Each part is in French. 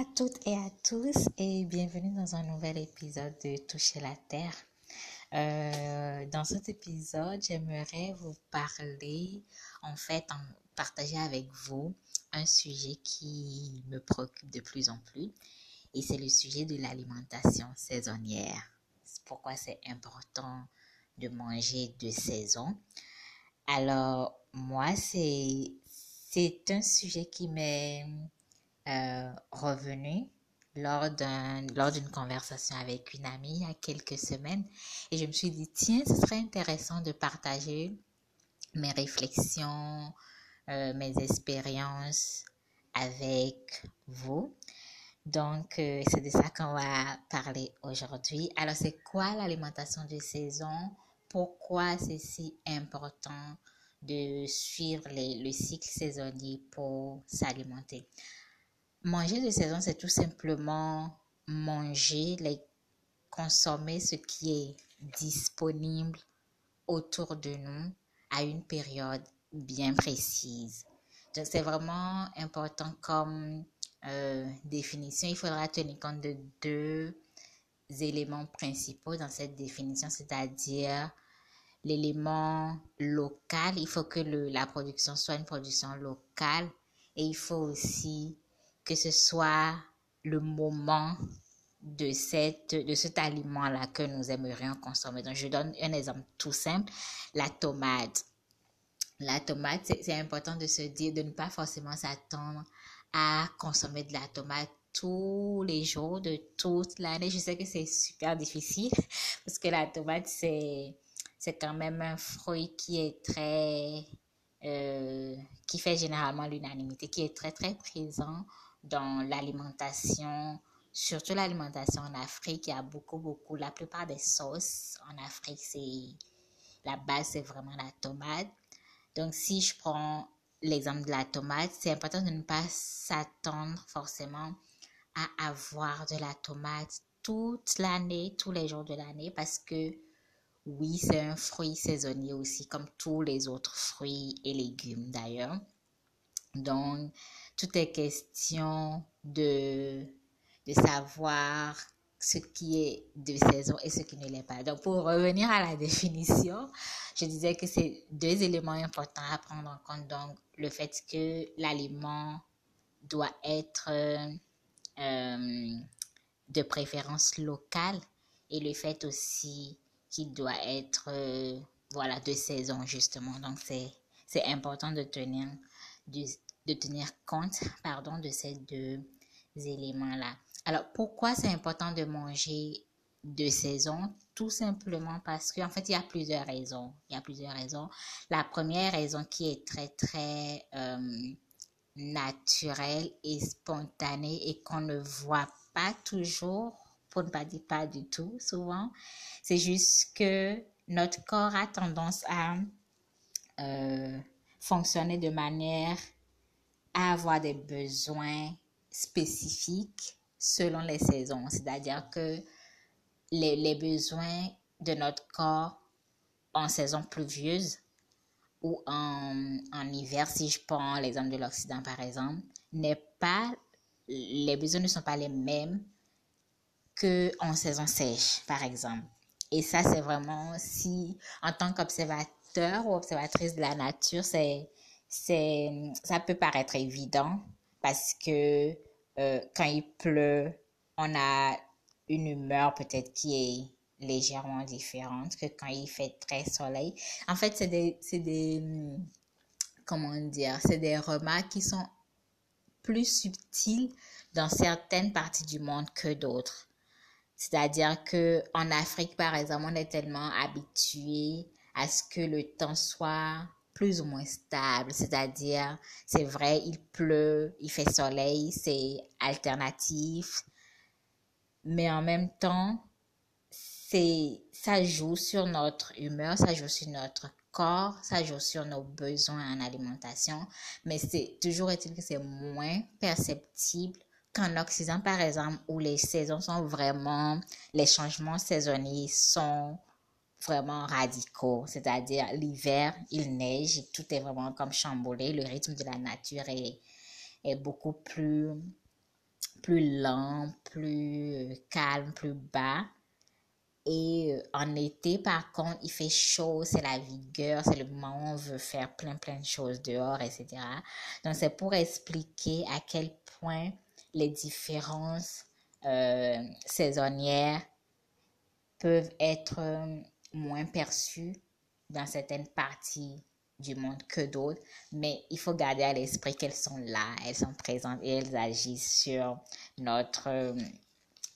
à toutes et à tous et bienvenue dans un nouvel épisode de Toucher la Terre. Euh, dans cet épisode, j'aimerais vous parler, en fait, partager avec vous un sujet qui me préoccupe de plus en plus et c'est le sujet de l'alimentation saisonnière. Pourquoi c'est important de manger de saison. Alors, moi, c'est, c'est un sujet qui m'est euh, revenu lors d'un lors d'une conversation avec une amie il y a quelques semaines. Et je me suis dit tiens ce serait intéressant de partager mes réflexions euh, mes expériences avec vous. Donc euh, c'est de ça qu'on va parler aujourd'hui. Alors c'est quoi l'alimentation de saison? Pourquoi c'est si important de suivre les, le cycle saisonnier pour s'alimenter? Manger de saison, c'est tout simplement manger, les, consommer ce qui est disponible autour de nous à une période bien précise. Donc, c'est vraiment important comme euh, définition. Il faudra tenir compte de deux éléments principaux dans cette définition, c'est-à-dire l'élément local. Il faut que le, la production soit une production locale et il faut aussi que ce soit le moment de, cette, de cet aliment-là que nous aimerions consommer. Donc, je donne un exemple tout simple, la tomate. La tomate, c'est important de se dire, de ne pas forcément s'attendre à consommer de la tomate tous les jours de toute l'année. Je sais que c'est super difficile parce que la tomate, c'est, c'est quand même un fruit qui est très, euh, qui fait généralement l'unanimité, qui est très, très présent dans l'alimentation, surtout l'alimentation en Afrique. Il y a beaucoup, beaucoup, la plupart des sauces en Afrique, c'est la base, c'est vraiment la tomate. Donc, si je prends l'exemple de la tomate, c'est important de ne pas s'attendre forcément à avoir de la tomate toute l'année, tous les jours de l'année, parce que oui, c'est un fruit saisonnier aussi, comme tous les autres fruits et légumes d'ailleurs. Donc, tout est question de, de savoir ce qui est de saison et ce qui ne l'est pas. Donc, pour revenir à la définition, je disais que c'est deux éléments importants à prendre en compte. Donc, le fait que l'aliment doit être euh, de préférence locale et le fait aussi qu'il doit être, euh, voilà, de saison, justement. Donc, c'est important de tenir du, de tenir compte pardon, de ces deux éléments-là. Alors, pourquoi c'est important de manger de saison? Tout simplement parce qu'en fait, il y a plusieurs raisons. Il y a plusieurs raisons. La première raison qui est très, très euh, naturelle et spontanée et qu'on ne voit pas toujours, pour ne pas dire pas du tout souvent, c'est juste que notre corps a tendance à euh, fonctionner de manière à avoir des besoins spécifiques selon les saisons. C'est-à-dire que les, les, besoins de notre corps en saison pluvieuse ou en, en hiver, si je prends l'exemple de l'Occident par exemple, n'est pas, les besoins ne sont pas les mêmes que en saison sèche, par exemple. Et ça, c'est vraiment si, en tant qu'observateur ou observatrice de la nature, c'est c'est, ça peut paraître évident parce que euh, quand il pleut, on a une humeur peut-être qui est légèrement différente que quand il fait très soleil. En fait, c'est des, c'est des, comment dire, c'est des remarques qui sont plus subtiles dans certaines parties du monde que d'autres. C'est-à-dire que en Afrique, par exemple, on est tellement habitué à ce que le temps soit plus ou moins stable, c'est-à-dire, c'est vrai, il pleut, il fait soleil, c'est alternatif, mais en même temps, c'est, ça joue sur notre humeur, ça joue sur notre corps, ça joue sur nos besoins en alimentation, mais c'est toujours est-il que c'est moins perceptible qu'en Occident, par exemple, où les saisons sont vraiment, les changements saisonniers sont vraiment radicaux, c'est-à-dire l'hiver, il neige tout est vraiment comme chamboulé, le rythme de la nature est, est beaucoup plus plus lent, plus calme, plus bas. Et en été, par contre, il fait chaud, c'est la vigueur, c'est le moment où on veut faire plein, plein de choses dehors, etc. Donc, c'est pour expliquer à quel point les différences euh, saisonnières peuvent être moins perçues dans certaines parties du monde que d'autres, mais il faut garder à l'esprit qu'elles sont là, elles sont présentes et elles agissent sur notre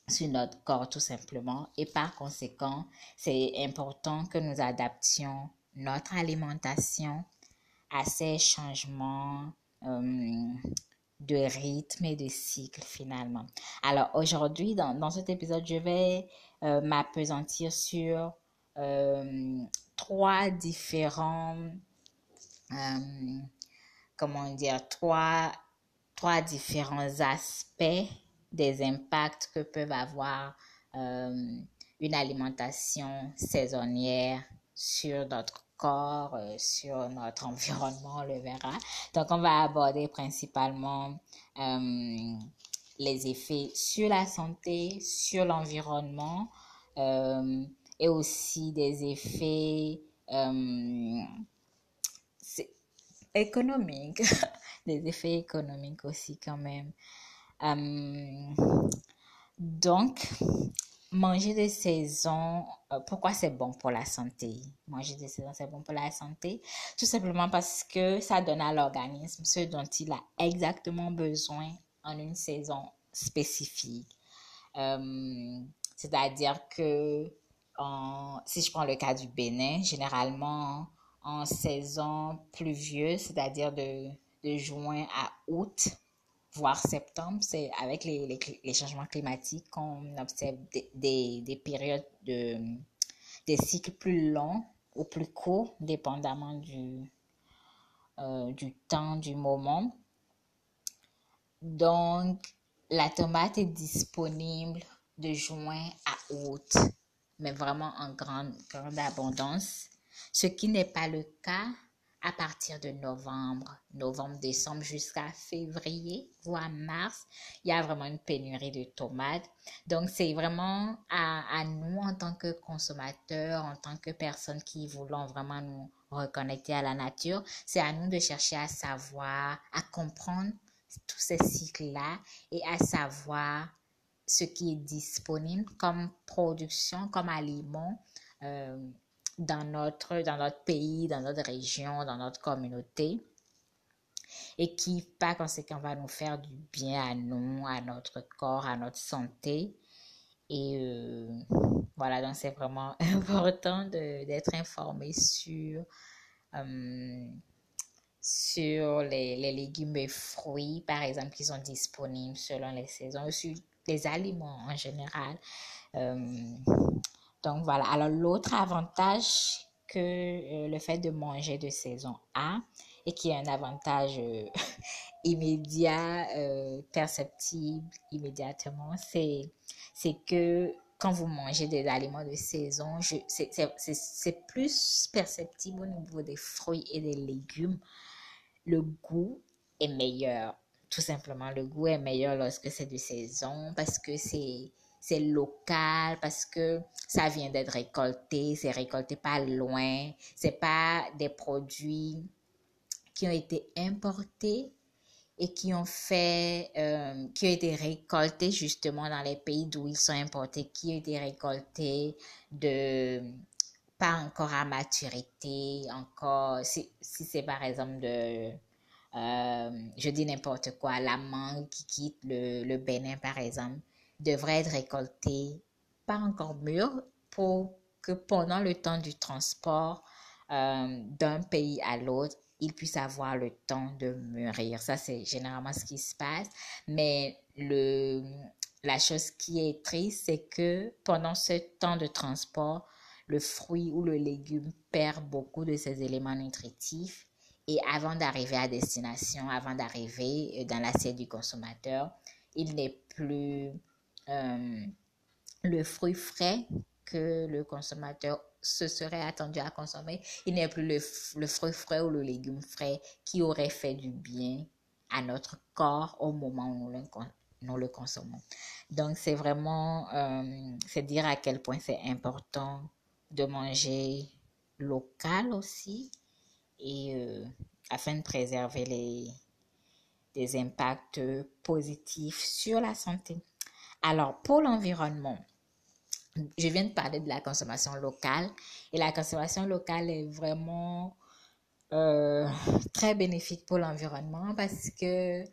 sur notre corps tout simplement et par conséquent, c'est important que nous adaptions notre alimentation à ces changements euh, de rythme et de cycle finalement. Alors aujourd'hui, dans, dans cet épisode, je vais euh, m'apesantir sur euh, trois différents, euh, comment dire, trois, trois différents aspects des impacts que peuvent avoir une alimentation saisonnière sur notre corps, sur notre environnement, on le verra. Donc, on va aborder principalement les effets sur la santé, sur l'environnement euh, et aussi des effets euh, économiques, des effets économiques aussi quand même. Euh, donc, manger de saison, pourquoi c'est bon pour la santé? Manger de saison, c'est bon pour la santé? Tout simplement parce que ça donne à l'organisme ce dont il a exactement besoin en une saison spécifique. Euh, c'est-à-dire que si je prends le cas du Bénin, généralement en saison pluvieuse, c'est-à-dire de, de, juin à août, voire septembre, c'est avec les, les, changements climatiques qu'on observe des, des, périodes de des cycles plus longs ou plus courts, dépendamment du, euh, du temps, du moment. Donc, la tomate est disponible de juin à août, mais vraiment en grande, grande abondance, ce qui n'est pas le cas à partir de novembre, novembre, décembre jusqu'à février, voire mars, il y a vraiment une pénurie de tomates. Donc, c'est vraiment à, à, nous en tant que consommateurs, en tant que personnes qui voulons vraiment nous reconnecter à la nature, c'est à nous de chercher à savoir, à comprendre tous ces cycles-là et à savoir ce qui est disponible comme production, comme aliment euh, dans, notre, dans notre pays, dans notre région, dans notre communauté et qui, par conséquent, va nous faire du bien à nous, à notre corps, à notre santé. Et euh, voilà, donc c'est vraiment important d'être informé sur euh, sur les, les, légumes et fruits, par exemple, qui sont disponibles selon les saisons, sur les aliments en général. Euh, donc voilà. Alors l'autre avantage que euh, le fait de manger de saison a, et qui est un avantage euh, immédiat, perceptible immédiatement, c'est, c'est que quand vous mangez des aliments de saison, c'est plus perceptible au niveau des fruits et des légumes le goût est meilleur. Tout simplement, le goût est meilleur lorsque c'est de saison parce que c'est c'est local parce que ça vient d'être récolté, c'est récolté pas loin, c'est pas des produits qui ont été importés et qui ont fait, euh, qui ont été récoltés justement dans les pays d'où ils sont importés, qui ont été récoltés de pas encore à maturité, encore, si, si c'est par exemple de, euh, je dis n'importe quoi, la mangue qui quitte le, le Bénin par exemple, devrait être récoltée pas encore mûre pour que pendant le temps du transport euh, d'un pays à l'autre, il puisse avoir le temps de mûrir. Ça, c'est généralement ce qui se passe. Mais le, la chose qui est triste, c'est que pendant ce temps de transport, le fruit ou le légume perd beaucoup de ses éléments nutritifs et avant d'arriver à destination, avant d'arriver euh, dans l'assiette du consommateur, il n'est plus euh, le fruit frais que le consommateur se serait attendu à consommer. Il n'est plus le, le fruit frais ou le légume frais qui aurait fait du bien à notre corps au moment où nous le consommons. Donc, c'est vraiment, euh, c'est dire à quel point c'est important de manger local aussi et euh, afin de préserver les, des impacts positifs sur la santé. Alors, pour l'environnement, je viens de parler de la consommation locale et la consommation locale est vraiment euh, très bénéfique pour l'environnement parce que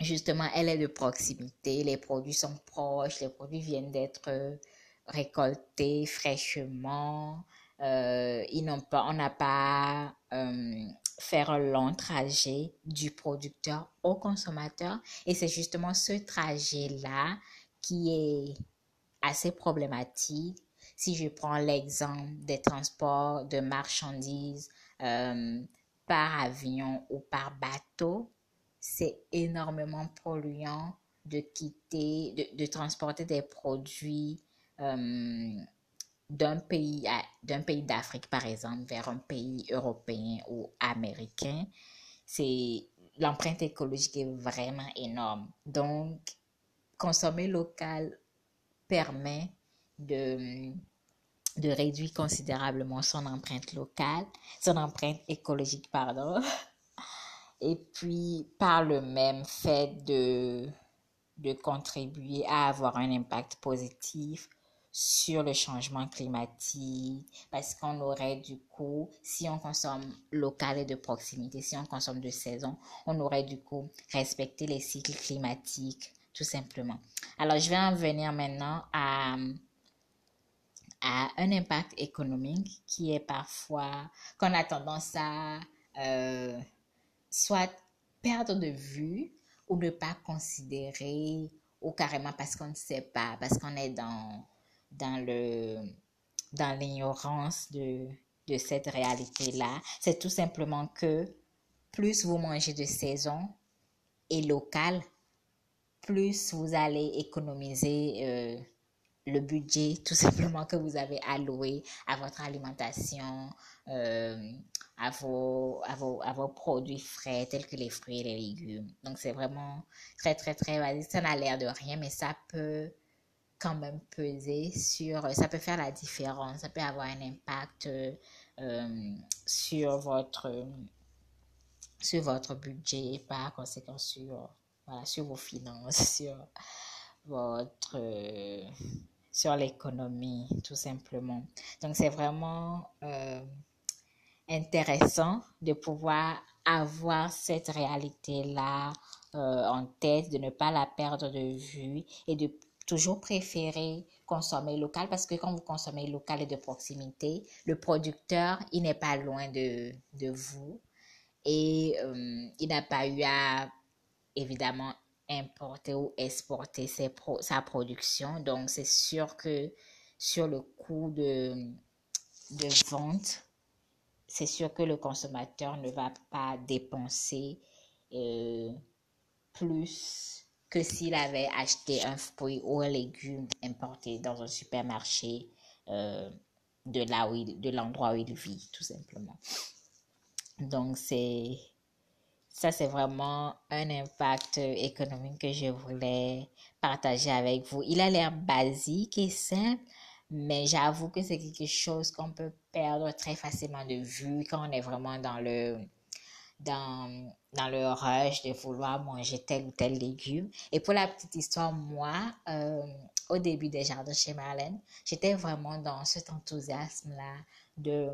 justement elle est de proximité, les produits sont proches, les produits viennent d'être récoltés fraîchement, euh, ils n'ont pas, on n'a pas euh, faire un long trajet du producteur au consommateur et c'est justement ce trajet-là qui est assez problématique. Si je prends l'exemple des transports de marchandises euh, par avion ou par bateau, c'est énormément polluant de quitter, de, de transporter des produits euh, d'un pays, d'un pays d'Afrique, par exemple, vers un pays européen ou américain. C'est, l'empreinte écologique est vraiment énorme. Donc, consommer local permet de, de réduire considérablement son empreinte locale, son empreinte écologique, pardon. Et puis, par le même fait de, de contribuer à avoir un impact positif sur le changement climatique, parce qu'on aurait du coup, si on consomme local et de proximité, si on consomme de saison, on aurait du coup respecté les cycles climatiques tout simplement. Alors, je vais en venir maintenant à, à un impact économique qui est parfois, qu'on a tendance à euh, soit perdre de vue ou ne pas considérer, ou carrément parce qu'on ne sait pas, parce qu'on est dans, dans le dans l'ignorance de, de cette réalité-là. C'est tout simplement que plus vous mangez de saison et local, plus vous allez économiser euh, le budget tout simplement que vous avez alloué à votre alimentation, euh, à, vos, à, vos, à vos produits frais tels que les fruits et les légumes. Donc c'est vraiment très très très basique. Ça n'a l'air de rien, mais ça peut même peser sur, ça peut faire la différence, ça peut avoir un impact euh, sur votre sur votre budget et par conséquent sur voilà, sur vos finances, sur votre, euh, sur l'économie, tout simplement. Donc, c'est vraiment euh, intéressant de pouvoir avoir cette réalité-là euh, en tête, de ne pas la perdre de vue et de toujours préférer consommer local parce que quand vous consommez local et de proximité, le producteur, il n'est pas loin de, de vous et il n'a pas eu à évidemment importer ou exporter sa production. Donc, c'est sûr que sur le coût de, de vente, c'est sûr que le consommateur ne va pas dépenser euh, plus que s'il avait acheté un fruit ou un légume importé dans un supermarché euh, de là où de l'endroit où il vit, tout simplement. Donc, c'est ça, c'est vraiment un impact économique que je voulais partager avec vous. Il a l'air basique et simple, mais j'avoue que c'est quelque chose qu'on peut perdre très facilement de vue quand on est vraiment dans le dans, dans le rush de vouloir manger tel ou tel légume. Et pour la petite histoire, moi, euh, au début des jardins chez Marlène, j'étais vraiment dans cet enthousiasme-là de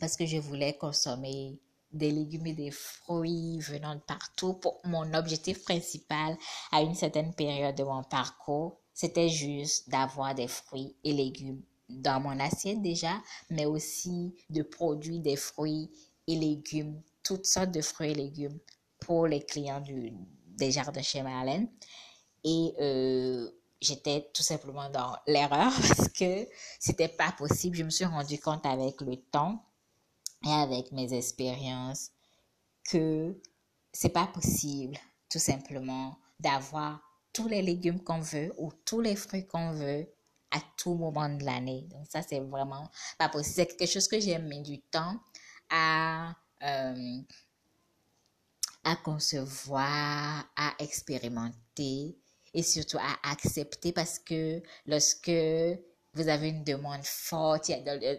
parce que je voulais consommer des légumes et des fruits venant de partout. Pour mon objectif principal à une certaine période de mon parcours, c'était juste d'avoir des fruits et légumes dans mon assiette déjà, mais aussi de produire des fruits et légumes, toutes sortes de fruits et légumes pour les clients du, des jardins chez Marlène. Et euh, j'étais tout simplement dans l'erreur parce que c'était pas possible. Je me suis rendu compte avec le temps et avec mes expériences que c'est pas possible tout simplement d'avoir tous les légumes qu'on veut ou tous les fruits qu'on veut à tout moment de l'année. Donc ça, c'est vraiment pas possible. C'est quelque chose que j'ai mis du temps à, euh, à concevoir, à expérimenter et surtout à accepter parce que lorsque vous avez une demande forte,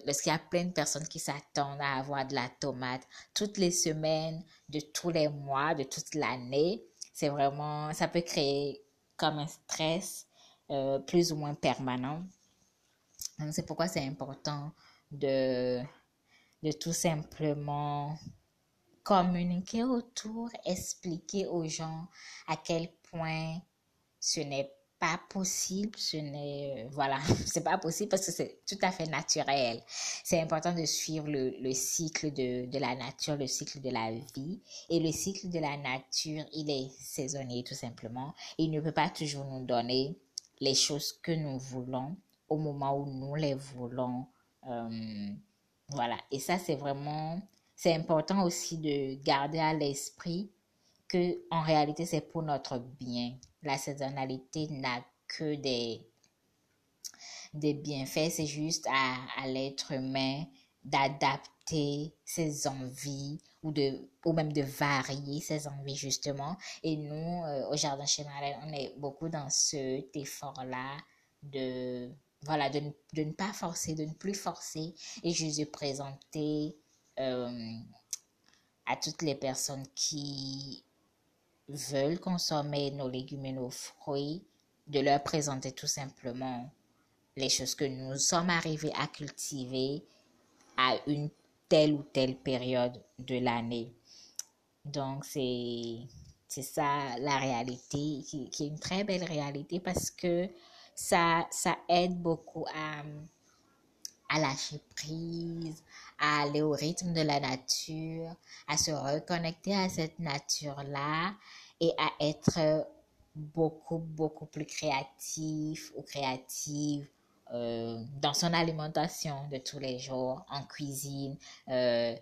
lorsqu'il y a plein de personnes qui s'attendent à avoir de la tomate toutes les semaines, de tous les mois, de toute l'année, c'est vraiment, ça peut créer comme un stress euh, plus ou moins permanent. C'est pourquoi c'est important de, de tout simplement communiquer autour, expliquer aux gens à quel point ce n'est pas possible, ce n'est, voilà, c'est pas possible parce que c'est tout à fait naturel. C'est important de suivre le, le cycle de, de, la nature, le cycle de la vie. Et le cycle de la nature, il est saisonnier tout simplement. Il ne peut pas toujours nous donner les choses que nous voulons au moment où nous les voulons. Euh, voilà. Et ça, c'est vraiment, c'est important aussi de garder à l'esprit que en réalité, c'est pour notre bien. La saisonnalité n'a que des, des bienfaits. C'est juste à, à l'être humain d'adapter ses envies ou de ou même de varier ses envies justement et nous euh, au jardin chez on est beaucoup dans cet effort là de voilà, de, de, ne pas forcer, de ne plus forcer et juste de présenter euh, à toutes les personnes qui veulent consommer nos légumes et nos fruits, de leur présenter tout simplement les choses que nous sommes arrivés à cultiver à une telle ou telle période de l'année. Donc, c'est, c'est ça la réalité, qui, est une très belle réalité parce que ça, ça aide beaucoup à, à lâcher prise, à aller au rythme de la nature, à se reconnecter à cette nature-là et à être beaucoup, beaucoup plus créatif ou créative euh, dans son alimentation de tous les jours, en cuisine, euh,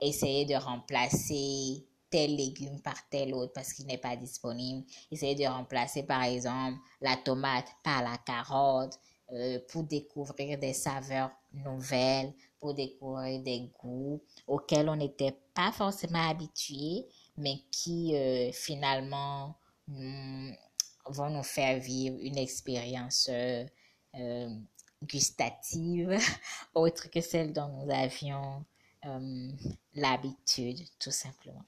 essayer de remplacer tel légume par tel autre parce qu'il n'est pas disponible. Essayez de remplacer par exemple la tomate par la carotte euh, pour découvrir des saveurs nouvelles, pour découvrir des goûts auxquels on n'était pas forcément habitué, mais qui euh, finalement vont nous faire vivre une expérience euh, gustative autre que celle dont nous avions l'habitude, tout simplement.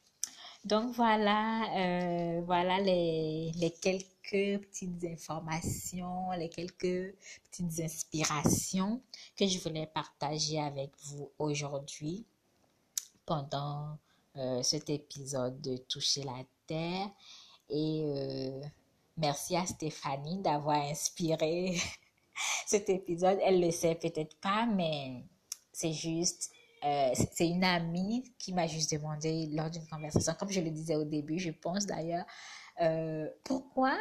Donc voilà, euh, voilà les, quelques petites informations, les quelques petites inspirations que je voulais partager avec vous aujourd'hui pendant euh, cet épisode de Toucher la Terre. Et euh, merci à Stéphanie d'avoir inspiré cet épisode. Elle le sait peut-être pas, mais c'est juste euh, c'est une amie qui m'a juste demandé lors d'une conversation, comme je le disais au début, je pense d'ailleurs, euh, pourquoi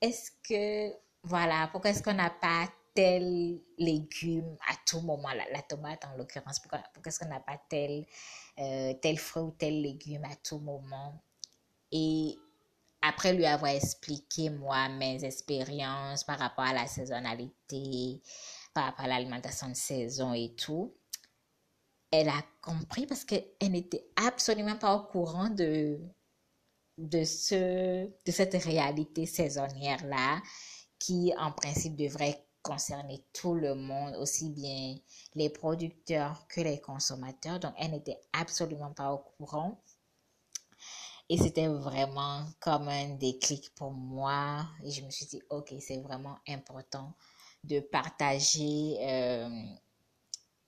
est-ce que, voilà, pourquoi est-ce qu'on n'a pas tel légume à tout moment, la, tomate en l'occurrence, pourquoi, pourquoi est-ce qu'on n'a pas tel, euh, tel fruit ou tel légume à tout moment? Et après lui avoir expliqué, moi, mes expériences par rapport à la saisonnalité, par rapport à l'alimentation de saison et tout, elle a compris parce qu'elle n'était absolument pas au courant de, de, ce, de cette réalité saisonnière-là qui, en principe, devrait concerner tout le monde, aussi bien les producteurs que les consommateurs. Donc, elle n'était absolument pas au courant. Et c'était vraiment comme un déclic pour moi. Et je me suis dit, OK, c'est vraiment important de partager euh,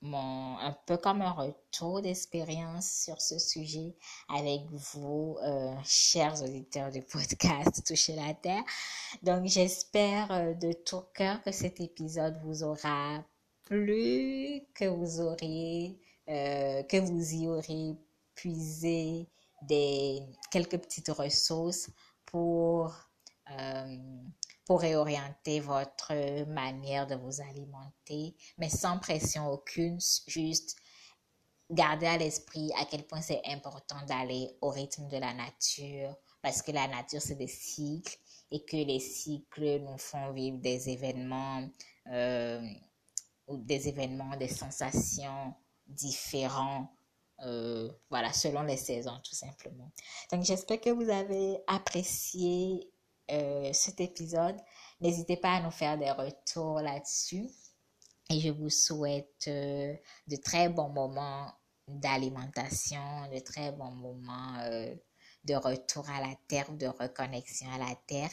mon, un peu comme un retour d'expérience sur ce sujet avec vous, euh, chers auditeurs du podcast Toucher la Terre. Donc, j'espère euh, de tout cœur que cet épisode vous aura plu, que vous aurez, euh, que vous y aurez puisé des quelques petites ressources pour pour réorienter votre manière de vous alimenter, mais sans pression aucune, juste garder à l'esprit à quel point c'est important d'aller au rythme de la nature, parce que la nature, c'est des cycles et que les cycles nous font vivre des événements, euh, des événements, des sensations différents euh, voilà, selon les saisons, tout simplement. Donc, j'espère que vous avez apprécié euh, cet épisode. N'hésitez pas à nous faire des retours là-dessus. Et je vous souhaite euh, de très bons moments d'alimentation, de très bons moments de retour à la terre, de reconnexion à la terre.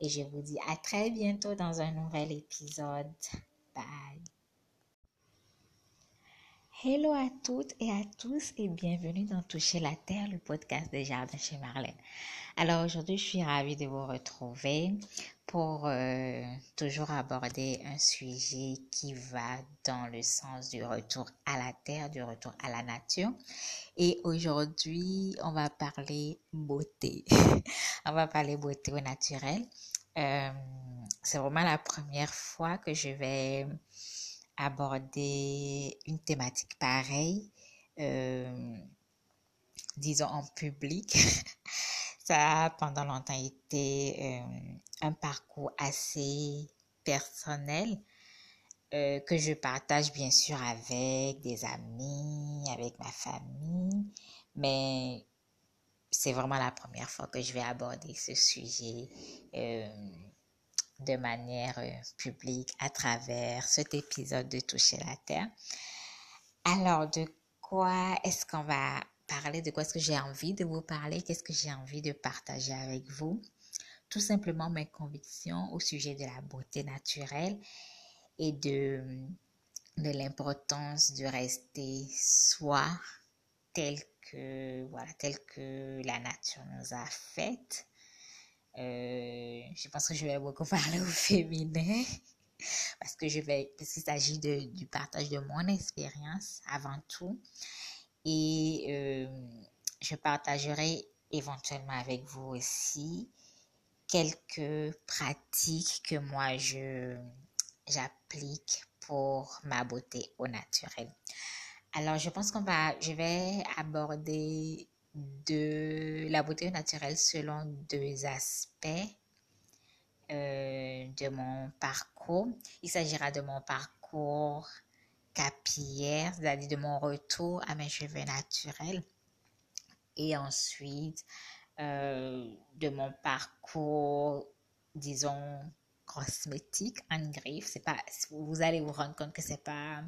Et je vous dis à très bientôt dans un nouvel épisode. Bye. Hello à toutes et à tous et bienvenue dans Toucher la Terre, le podcast des jardins chez Marlène. Alors aujourd'hui, je suis ravie de vous retrouver pour euh, toujours aborder un sujet qui va dans le sens du retour à la terre, du retour à la nature. Et aujourd'hui, on va parler beauté. on va parler beauté au naturel. Euh, c'est vraiment la première fois que je vais aborder une thématique pareille, euh, disons en public. Ça a pendant longtemps été euh, un parcours assez personnel euh, que je partage bien sûr avec des amis, avec ma famille, mais c'est vraiment la première fois que je vais aborder ce sujet de manière euh, publique à travers cet épisode de Toucher la Terre. Alors, de quoi est-ce qu'on va parler? De quoi est-ce que j'ai envie de vous parler? Qu'est-ce que j'ai envie de partager avec vous? Tout simplement mes convictions au sujet de la beauté naturelle et de, l'importance de rester soi tel que, voilà, tel que la nature nous a faite euh, je pense que je vais beaucoup parler au féminin parce que je vais, parce qu'il s'agit du partage de mon expérience avant tout. Et euh, je partagerai éventuellement avec vous aussi quelques pratiques que moi je j'applique pour ma beauté au naturel. Alors, je pense qu'on va, je vais aborder de la beauté naturelle selon deux aspects euh, de mon parcours. Il s'agira de mon parcours capillaire, c'est-à-dire de mon retour à mes cheveux naturels. Et ensuite, euh, de mon parcours, disons, cosmétique en griffe. Pas, vous allez vous rendre compte que c'est pas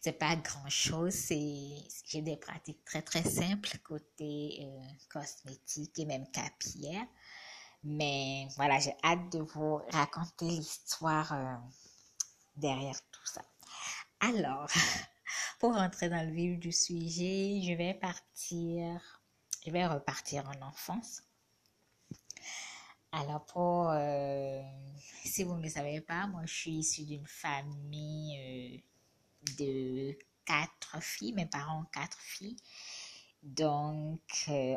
c'est pas grand chose. C'est, j'ai des pratiques très très simples côté euh, cosmétique et même capillaire. Mais voilà, j'ai hâte de vous raconter l'histoire euh, derrière tout ça. Alors, pour rentrer dans le vif du sujet, je vais partir, je vais repartir en enfance. Alors pour, euh, si vous ne savez pas, moi je suis issue d'une famille de quatre filles, mes parents ont quatre filles. Donc, euh,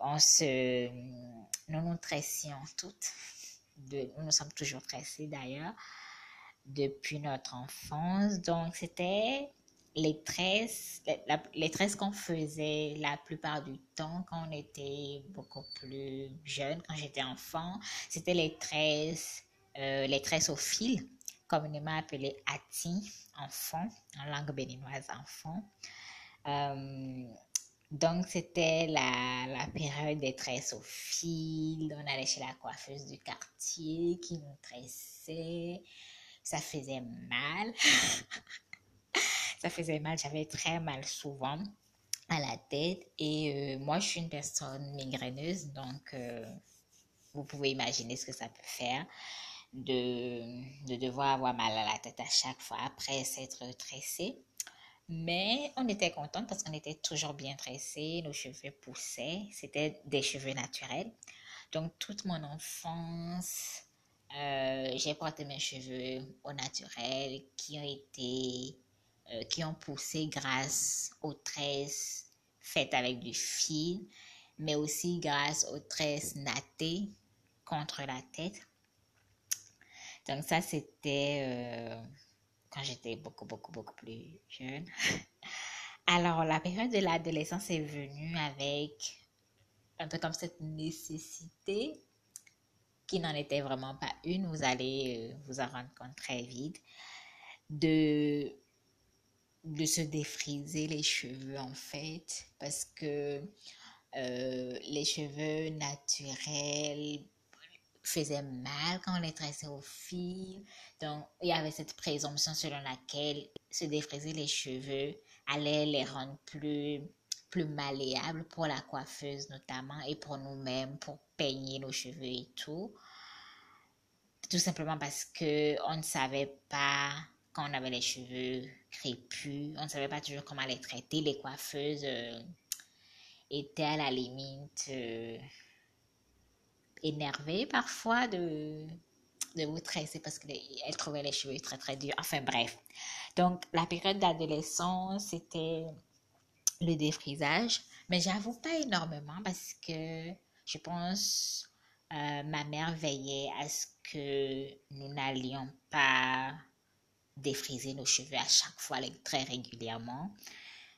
on se, nous nous tressions toutes. De, nous sommes toujours tressées d'ailleurs depuis notre enfance. Donc, c'était les tresses, les tresses qu'on faisait la plupart du temps quand on était beaucoup plus jeune, quand j'étais enfant, c'était les tresses, euh, les tresses au fil communément appelé Ati, enfant, en langue béninoise, enfant. Euh, donc, c'était la, la, période des tresses au fil. On allait chez la coiffeuse du quartier qui nous tressait. Ça faisait mal. ça faisait mal. J'avais très mal souvent à la tête. Et euh, moi, je suis une personne migraineuse. Donc, euh, vous pouvez imaginer ce que ça peut faire de, de devoir avoir mal à la tête à chaque fois après s'être tressé. Mais on était contente parce qu'on était toujours bien tressés, nos cheveux poussaient, c'était des cheveux naturels. Donc toute mon enfance, euh, j'ai porté mes cheveux au naturel qui ont été, euh, qui ont poussé grâce aux tresses faites avec du fil, mais aussi grâce aux tresses nattées contre la tête. Donc ça, c'était euh, quand j'étais beaucoup, beaucoup, beaucoup plus jeune. Alors, la période de l'adolescence est venue avec un peu comme cette nécessité qui n'en était vraiment pas une, vous allez euh, vous en rendre compte très vite, de de se défriser les cheveux en fait parce que euh, les cheveux naturels faisaient mal quand on les tressait au fil. Donc, il y avait cette présomption selon laquelle se défriser les cheveux allait les rendre plus, plus malléables pour la coiffeuse notamment et pour nous-mêmes, pour peigner nos cheveux et tout. Tout simplement parce que on ne savait pas quand on avait les cheveux crépus, on ne savait pas toujours comment les traiter. Les coiffeuses euh, étaient à la limite euh, énervées parfois de, de vous tresser parce qu'elles trouvaient les cheveux très très durs. Enfin bref. Donc la période d'adolescence, c'était le défrisage. Mais j'avoue pas énormément parce que je pense euh, ma mère veillait à ce que nous n'allions pas défriser nos cheveux à chaque fois très régulièrement.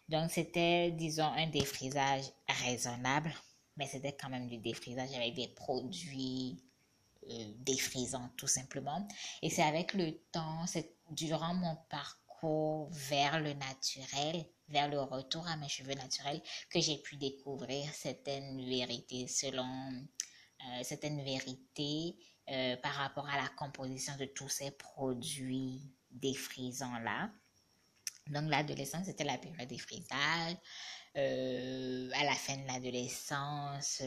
Donc c'était, disons, un défrisage raisonnable, mais c'était quand même du défrisage avec des produits euh, défrisants tout simplement. Et c'est avec le temps, c'est durant mon parcours vers le naturel, vers le retour à mes cheveux naturels, que j'ai pu découvrir certaines vérités selon euh, certaines vérités euh, par rapport à la composition de tous ces produits défrisants-là. Donc, l'adolescence, c'était la période des frisages. Euh, à la fin de l'adolescence,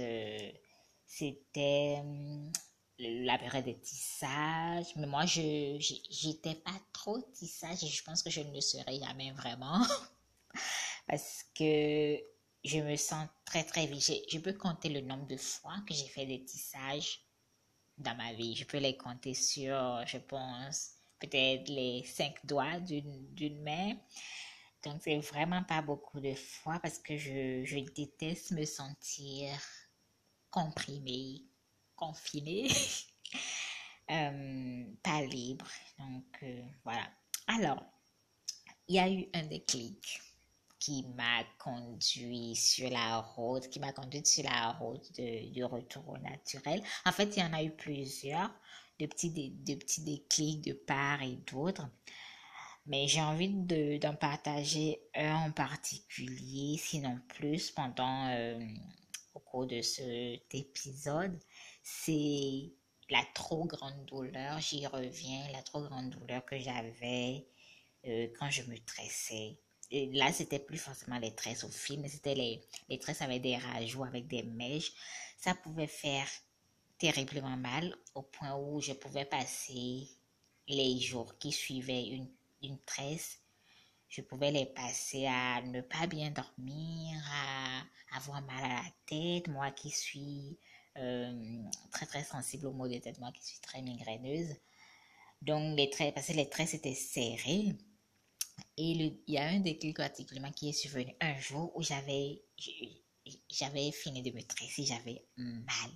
c'était hum, la période de tissage. Mais moi, je j'étais pas trop tissage et je pense que je ne le serai jamais vraiment. Parce que je me sens très, très vite. Je, peux compter le nombre de fois que j'ai fait des tissages dans ma vie. Je peux les compter sur, je pense, peut-être les cinq doigts d'une main. Donc, c'est vraiment pas beaucoup de fois parce que je, je déteste me sentir comprimée, confinée, euh, pas libre. Donc, euh, voilà. Alors, il y a eu un déclic qui m'a conduit sur la route, qui m'a conduit sur la route de, du retour au naturel. En fait, il y en a eu plusieurs, de petits, de, petits déclics de part et d'autre. Mais j'ai envie d'en partager un en particulier, sinon plus, pendant euh, au cours de cet épisode. C'est la trop grande douleur, j'y reviens, la trop grande douleur que j'avais euh, quand je me tressais là, c'était plus forcément les tresses au fil, mais c'était les, les tresses avec des rajouts, avec des mèches. Ça pouvait faire terriblement mal au point où je pouvais passer les jours qui suivaient une, une tresse. Je pouvais les passer à ne pas bien dormir, à avoir mal à la tête, moi qui suis euh, très très sensible au maux de tête, moi qui suis très migraineuse. Donc les tresses, parce que les tresses étaient serrées, et il y a un déclic particulièrement qui est survenu un jour où j'avais, j'avais fini de me tresser, j'avais mal,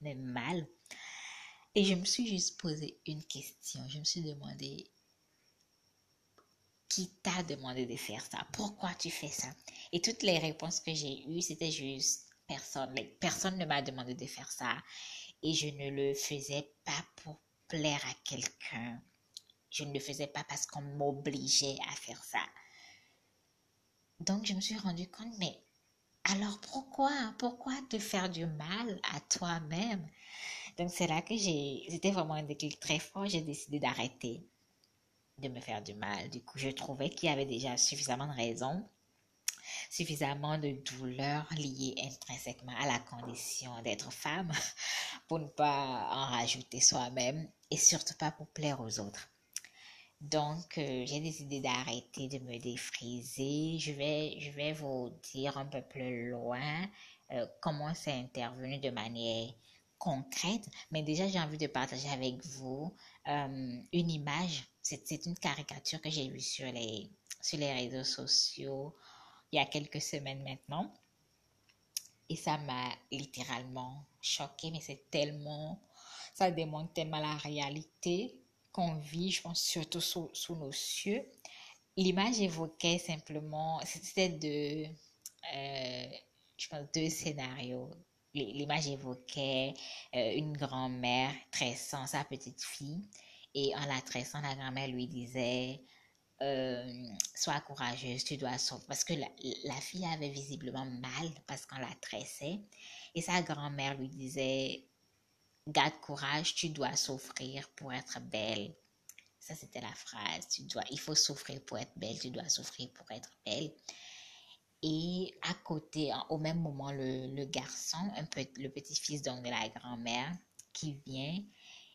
mais mal. Et je me suis juste posé une question. Je me suis demandé, qui t'a demandé de faire ça? Pourquoi tu fais ça? Et toutes les réponses que j'ai eues, c'était juste personne. personne ne m'a demandé de faire ça. Et je ne le faisais pas pour plaire à quelqu'un. Je ne le faisais pas parce qu'on m'obligeait à faire ça. Donc, je me suis rendu compte, mais alors pourquoi Pourquoi te faire du mal à toi-même? Donc, c'est là que j'ai. C'était vraiment un déclic très fort. J'ai décidé d'arrêter de me faire du mal. Du coup, je trouvais qu'il y avait déjà suffisamment de raisons, suffisamment de douleurs liées intrinsèquement à la condition d'être femme pour ne pas en rajouter soi-même et surtout pas pour plaire aux autres. Donc, euh, j'ai décidé d'arrêter de me défriser. Je vais, je vais vous dire un peu plus loin euh, comment c'est intervenu de manière concrète. Mais déjà, j'ai envie de partager avec vous euh, une image. C'est une caricature que j'ai vue sur les, sur les réseaux sociaux il y a quelques semaines maintenant. Et ça m'a littéralement choqué, mais c'est tellement, ça démontre tellement la réalité qu'on vit, je pense surtout sous, sous nos cieux. L'image évoquait simplement, c'était de, euh, je pense, deux scénarios. L'image évoquait euh, une grand-mère tressant sa petite fille et en la tressant, la grand-mère lui disait euh, sois courageuse, tu dois sauver. Parce que la, la, fille avait visiblement mal parce qu'on la tressait. Et sa grand-mère lui disait, garde courage, tu dois souffrir pour être belle. Ça, c'était la phrase. Tu dois, il faut souffrir pour être belle, tu dois souffrir pour être belle. Et à côté, au même moment, le, le garçon, un peu, le petit-fils de la grand-mère, qui vient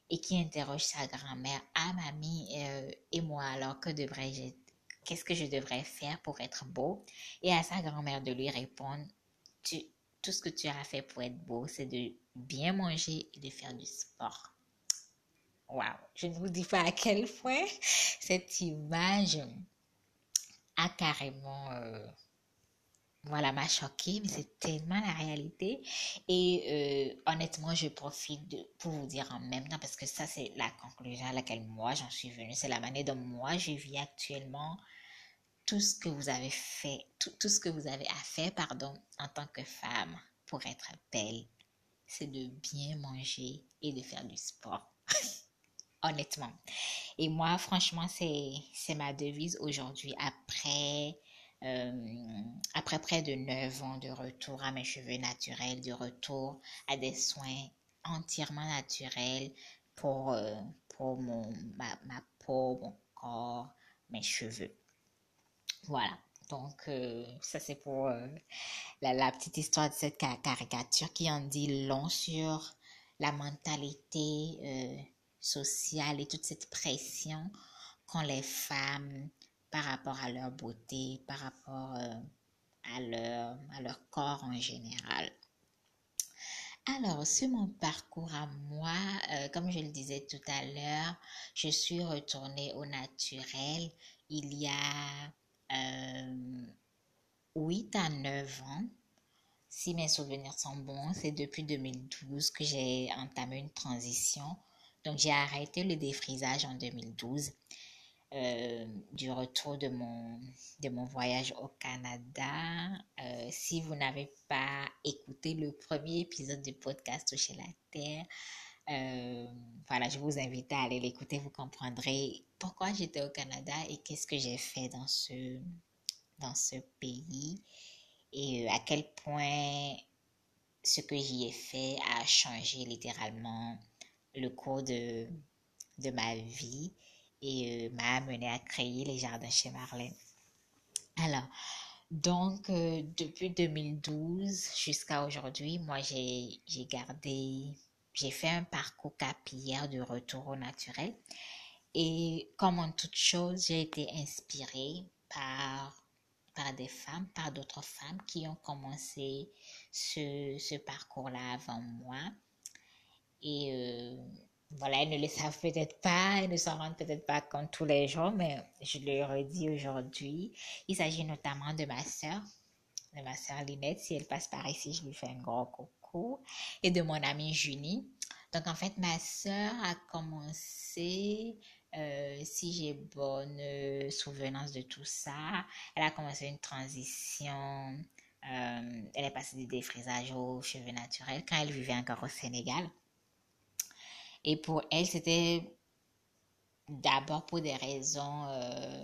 et qui interroge sa grand-mère, ah mamie euh, et moi alors que devrais-je, qu'est-ce que je devrais faire pour être beau? Et à sa grand-mère de lui répondre, tu, tout ce que tu as fait pour être beau, c'est de bien manger et de faire du sport. Waouh, je ne vous dis pas à quel point cette image a carrément euh, voilà, m'a choqué, mais c'est tellement la réalité. Et euh, honnêtement, je profite de, pour vous dire en même temps, parce que ça, c'est la conclusion à laquelle moi, j'en suis venue. C'est la manière dont moi, je vis actuellement tout ce que vous avez fait, tout, tout ce que vous avez à faire, pardon, en tant que femme pour être belle. C'est de bien manger et de faire du sport. honnêtement. Et moi, franchement, c'est, ma devise aujourd'hui après après près de 9 ans de retour à mes cheveux naturels, de retour à des soins entièrement naturels pour, euh, pour mon, ma, ma, peau, mon corps, mes cheveux. Voilà. Donc, euh, ça c'est pour la, la, petite histoire de cette caricature qui en dit long sur la mentalité sociale et toute cette pression qu'ont les femmes par rapport à leur beauté, par rapport euh, à, leur, à leur corps en général. Alors, sur mon parcours à moi, euh, comme je le disais tout à l'heure, je suis retournée au naturel il y a euh, 8 à 9 ans. Si mes souvenirs sont bons, c'est depuis 2012 que j'ai entamé une transition. Donc, j'ai arrêté le défrisage en 2012 euh, du retour de mon, de mon voyage au Canada. Euh, si vous n'avez pas écouté le premier épisode du podcast Chez la Terre, euh, voilà, je vous invite à aller l'écouter. Vous comprendrez pourquoi j'étais au Canada et qu'est-ce que j'ai fait dans ce, dans ce pays et à quel point ce que j'y ai fait a changé littéralement le cours de, de ma vie et euh, m'a amené à créer les jardins chez Marlène. Alors, donc, euh, depuis 2012 jusqu'à aujourd'hui, moi, j'ai gardé, j'ai fait un parcours capillaire de retour au naturel. Et comme en toute chose, j'ai été inspirée par, par des femmes, par d'autres femmes qui ont commencé ce, ce parcours-là avant moi. Et euh, voilà, elles ne le savent peut-être pas, elles ne s'en rendent peut-être pas compte tous les jours, mais je le redis aujourd'hui. Il s'agit notamment de ma sœur, de ma sœur Linette. Si elle passe par ici, je lui fais un gros coucou. Et de mon amie Junie. Donc, en fait, ma sœur a commencé, euh, si j'ai bonne euh, souvenance de tout ça, elle a commencé une transition. Euh, elle est passée du défrisage aux cheveux naturels quand elle vivait encore au Sénégal. Et pour elle, c'était d'abord pour des raisons euh,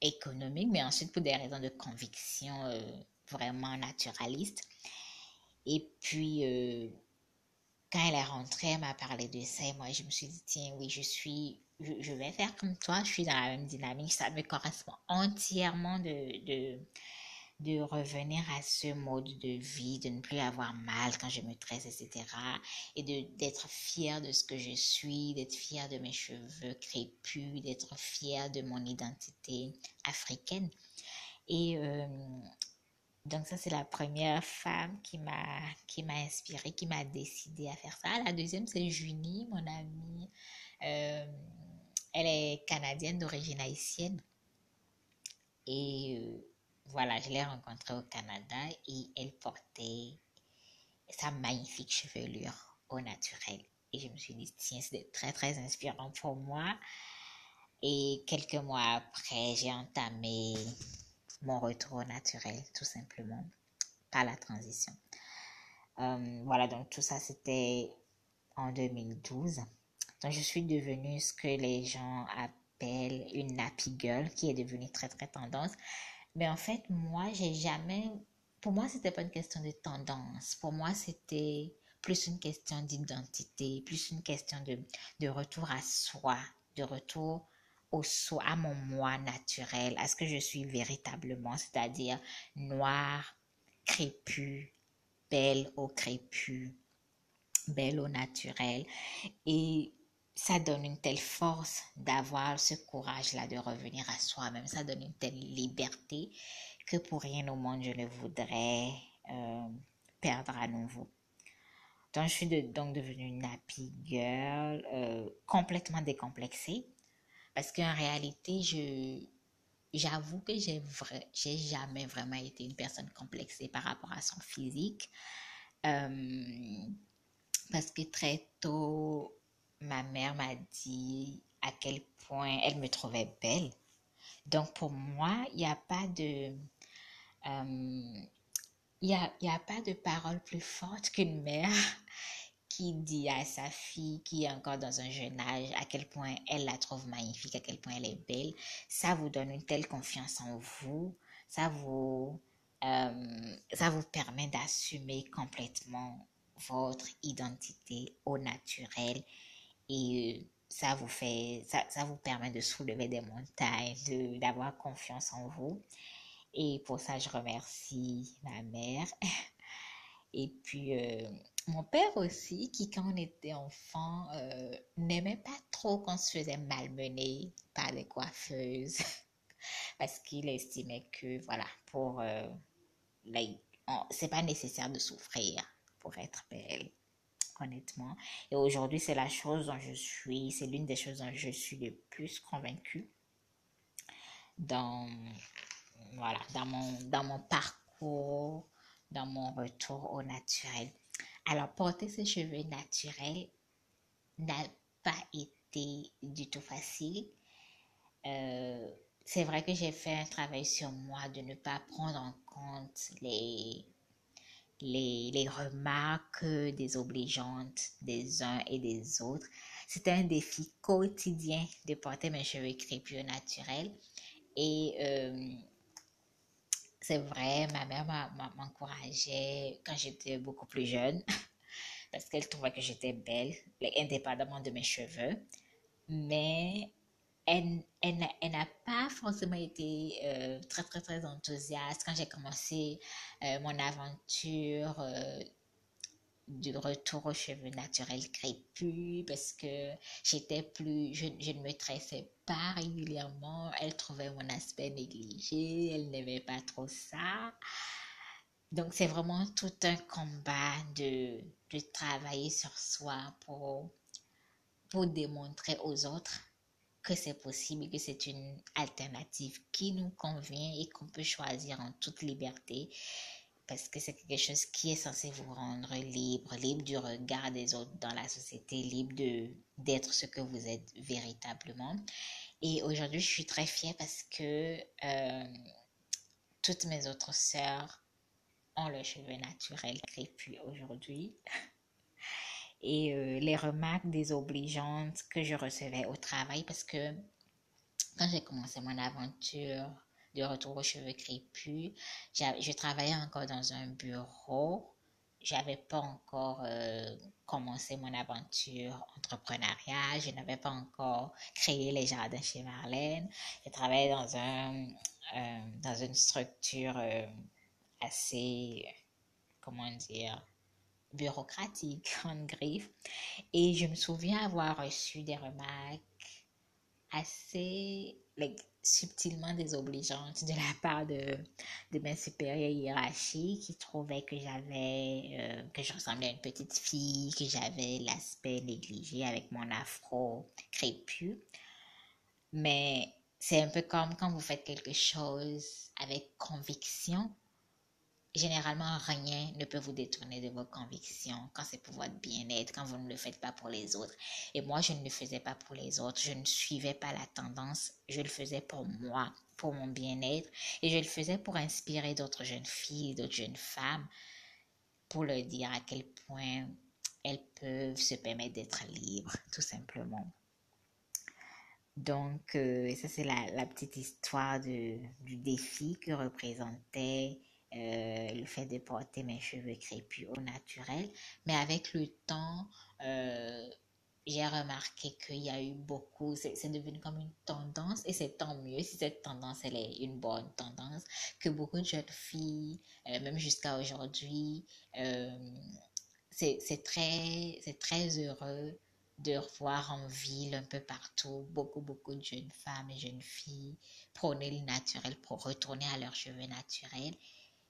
économiques, mais ensuite pour des raisons de conviction euh, vraiment naturalistes. Et puis, euh, quand elle est rentrée, elle m'a parlé de ça et moi, je me suis dit, tiens, oui, je suis, je, vais faire comme toi, je suis dans la même dynamique, ça me correspond entièrement de, de de revenir à ce mode de vie, de ne plus avoir mal quand je me tresse, etc. Et d'être fière de ce que je suis, d'être fière de mes cheveux crépus, d'être fière de mon identité africaine. Et euh, donc ça, c'est la première femme qui m'a inspirée, qui m'a décidé à faire ça. La deuxième, c'est Junie, mon amie. Euh, elle est canadienne d'origine haïtienne. Et euh, voilà, je l'ai rencontrée au Canada et elle portait sa magnifique chevelure au naturel. Et je me suis dit, tiens, c'est très, très inspirant pour moi. Et quelques mois après, j'ai entamé mon retour au naturel, tout simplement, par la transition. Euh, voilà, donc tout ça, c'était en 2012. Donc, je suis devenue ce que les gens belle, une nappy girl qui est devenue très très tendance. Mais en fait, moi, j'ai jamais, pour moi, c'était pas une question de tendance. Pour moi, c'était plus une question d'identité, plus une question de, de retour à soi, de retour au soi, à mon moi naturel, à ce que je suis véritablement, c'est-à-dire noir, crépus, belle au crépus, belle au naturel. Et ça donne une telle force d'avoir ce courage-là de revenir à soi-même. Ça donne une telle liberté que pour rien au monde je ne voudrais euh, perdre à nouveau. Donc, je suis donc devenue une happy girl, euh, complètement décomplexée. Parce qu'en réalité, je, j'avoue que j'ai vrai, jamais vraiment été une personne complexée par rapport à son physique. Euh, parce que très tôt, ma mère m'a dit à quel point elle me trouvait belle. Donc pour moi, il n'y a pas de... Euh, n'y a, a pas de parole plus forte qu'une mère qui dit à sa fille qui est encore dans un jeune âge à quel point elle la trouve magnifique, à quel point elle est belle. Ça vous donne une telle confiance en vous. Ça vous, euh, ça vous permet d'assumer complètement votre identité au naturel et euh, ça vous fait, ça, ça vous permet de soulever des montagnes, d'avoir confiance en vous. Et pour ça, je remercie ma mère. Et puis, euh, mon père aussi, qui quand on était enfant, euh, n'aimait pas trop qu'on se faisait malmener par les coiffeuses. Parce qu'il estimait que, voilà, pour... Euh, c'est pas nécessaire de souffrir pour être belle honnêtement. Et aujourd'hui, c'est la chose dont je suis, c'est l'une des choses dont je suis le plus convaincue dans, voilà, dans mon, dans mon parcours, dans mon retour au naturel. Alors, porter ses cheveux naturels n'a pas été du tout facile. Euh, c'est vrai que j'ai fait un travail sur moi de ne pas prendre en compte les les, les remarques désobligeantes des uns et des autres. C'était un défi quotidien de porter mes cheveux crépus naturels. Et euh, c'est vrai, ma mère m'encourageait quand j'étais beaucoup plus jeune, parce qu'elle trouvait que j'étais belle, indépendamment de mes cheveux. Mais elle, elle, n'a pas forcément été euh, très, très, très enthousiaste quand j'ai commencé euh, mon aventure euh, du retour aux cheveux naturels crépus parce que j'étais plus, je, je, ne me tressais pas régulièrement. Elle trouvait mon aspect négligé, elle n'aimait pas trop ça. Donc, c'est vraiment tout un combat de, de travailler sur soi pour, pour démontrer aux autres que c'est possible que c'est une alternative qui nous convient et qu'on peut choisir en toute liberté parce que c'est quelque chose qui est censé vous rendre libre, libre du regard des autres dans la société, libre de d'être ce que vous êtes véritablement. Et aujourd'hui, je suis très fière parce que euh, toutes mes autres sœurs ont le cheveu naturel crépus aujourd'hui. Et euh, les remarques désobligeantes que je recevais au travail parce que quand j'ai commencé mon aventure de retour aux cheveux crépus, je travaillais encore dans un bureau. J'avais pas encore euh, commencé mon aventure entrepreneuriale. Je n'avais pas encore créé les jardins chez Marlène. Je travaillais dans un euh, dans une structure assez comment dire bureaucratique en griffe. Et je me souviens avoir reçu des remarques assez subtilement désobligeantes de la part de, de mes supérieurs hiérarchiques qui trouvaient que j'avais, euh, que je ressemblais à une petite fille, que j'avais l'aspect négligé avec mon afro crépus. Mais c'est un peu comme quand vous faites quelque chose avec conviction Généralement, rien ne peut vous détourner de vos convictions quand c'est pour votre bien-être, quand vous ne le faites pas pour les autres. Et moi, je ne le faisais pas pour les autres. Je ne suivais pas la tendance. Je le faisais pour moi, pour mon bien-être. Et je le faisais pour inspirer d'autres jeunes filles, d'autres jeunes femmes, pour leur dire à quel point elles peuvent se permettre d'être libres, tout simplement. Donc, euh, ça, c'est la, petite histoire du défi que représentait euh, le fait de porter mes cheveux crépus au naturel. Mais avec le temps, euh, j'ai remarqué qu'il y a eu beaucoup, c'est devenu comme une tendance et c'est tant mieux si cette tendance, elle est une bonne tendance, que beaucoup de jeunes filles, euh, même jusqu'à aujourd'hui, c'est très, très heureux de revoir en ville un peu partout beaucoup, beaucoup de jeunes femmes et jeunes filles prôner le naturel pour retourner à leurs cheveux naturels.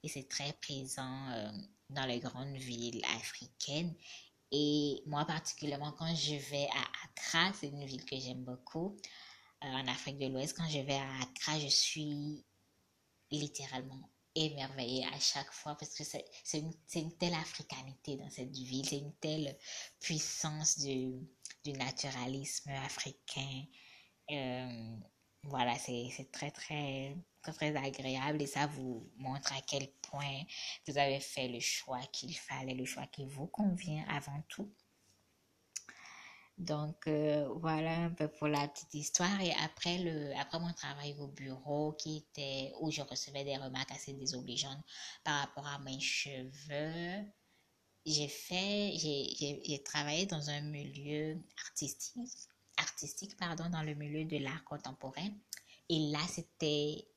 Et c'est très présent euh, dans les grandes villes africaines. Et moi, particulièrement, quand je vais à Accra, c'est une ville que j'aime beaucoup, euh, en Afrique de l'Ouest, quand je vais à Accra, je suis littéralement émerveillée à chaque fois parce que c'est une, une, telle africanité dans cette ville, c'est une telle puissance du, du naturalisme africain. Euh, voilà, c'est très, très, très, agréable et ça vous montre à quel point vous avez fait le choix qu'il fallait, le choix qui vous convient avant tout. Donc euh, voilà un peu pour la petite histoire et après le après mon travail au bureau qui était où je recevais des remarques assez désobligeantes par rapport à mes cheveux, j'ai fait j'ai travaillé dans un milieu artistique artistique pardon dans le milieu de l'art contemporain. Et là c'était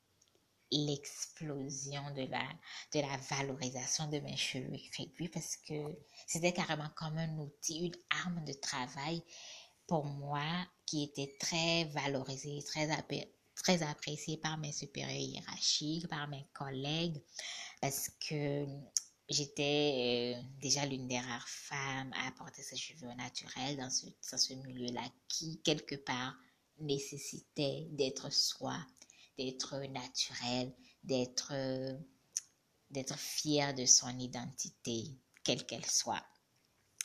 l'explosion de la, de la valorisation de mes cheveux crépus parce que c'était carrément comme un outil, une arme de travail pour moi qui était très valorisée, très, très appréciée par mes supérieurs hiérarchiques, par mes collègues parce que j'étais euh, déjà l'une des rares femmes à porter ses cheveux naturels dans ce, dans ce milieu-là qui, quelque part, nécessitait d'être soi, d'être naturel, d'être d'être fier de son identité, quelle qu'elle soit.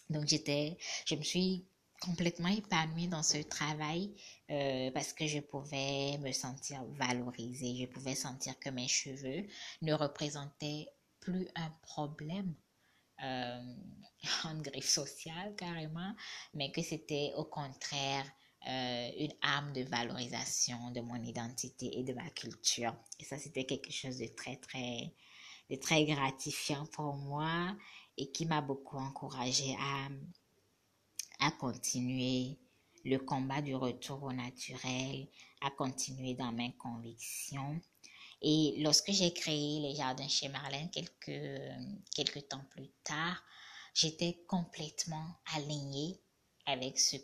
Donc j'étais, je me suis complètement épanouie dans ce travail euh, parce que je pouvais me sentir valorisée, je pouvais sentir que mes cheveux ne représentaient plus un problème euh, en griffe sociale carrément, mais que c'était au contraire euh, une arme de valorisation de mon identité et de ma culture. Et ça, c'était quelque chose de très, très, de très gratifiant pour moi et qui m'a beaucoup encouragé à, à continuer le combat du retour au naturel, à continuer dans mes convictions. Et lorsque j'ai créé les jardins chez Marlène quelques, temps plus tard, j'étais complètement alignée avec ce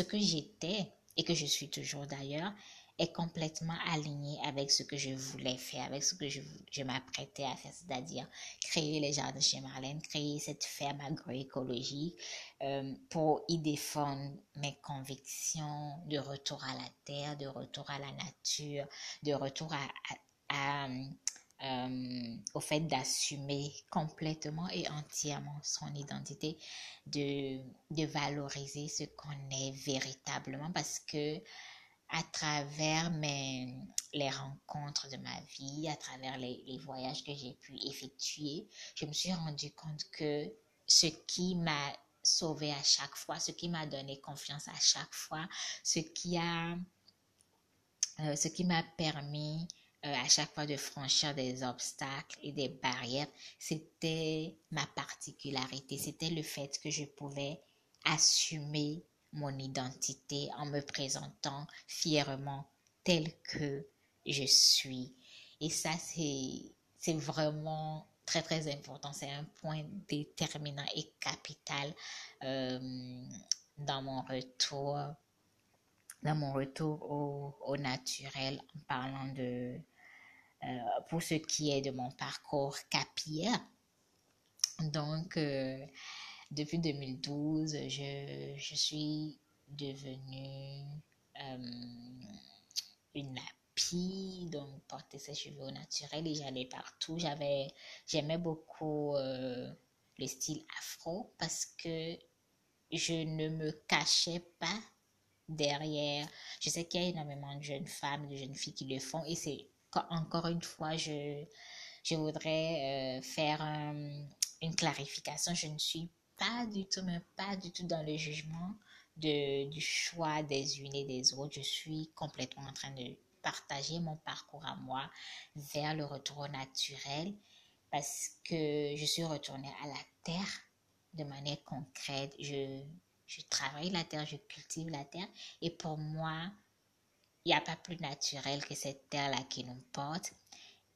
que j'étais et que je suis toujours d'ailleurs est complètement aligné avec ce que je voulais faire, avec ce que je, je m'apprêtais à faire, c'est-à-dire créer les jardins chez Marlène, créer cette ferme agroécologique euh, pour y défendre mes convictions de retour à la terre, de retour à la nature, de retour à, euh, au fait d'assumer complètement et entièrement son identité, de, de valoriser ce qu'on est véritablement parce que à travers mes, les rencontres de ma vie, à travers les, les voyages que j'ai pu effectuer, je me suis rendu compte que ce qui m'a sauvé à chaque fois, ce qui m'a donné confiance à chaque fois, ce qui a, euh, ce qui m'a permis euh, à chaque fois de franchir des obstacles et des barrières, c'était ma particularité, c'était le fait que je pouvais assumer mon identité en me présentant fièrement tel que je suis. Et ça, c'est vraiment très très important. C'est un point déterminant et capital euh, dans mon retour dans mon retour au, au naturel en parlant de euh, pour ce qui est de mon parcours capillaire. Donc, euh, depuis 2012, je, je suis devenue euh, une nappie, donc porter ses cheveux au naturel et j'allais partout. J'avais, j'aimais beaucoup le style afro parce que je ne me cachais pas derrière. Je sais qu'il y a énormément de jeunes femmes, de jeunes filles qui le font et c'est encore une fois, je, je voudrais euh, faire une clarification. Je ne suis pas du tout, mais pas du tout dans le jugement de, du choix des unes et des autres. Je suis complètement en train de partager mon parcours à moi vers le retour naturel parce que je suis retournée à la terre de manière concrète. Je, je travaille la terre, je cultive la terre. Et pour moi, il n'y a pas plus naturel que cette terre-là qui nous porte.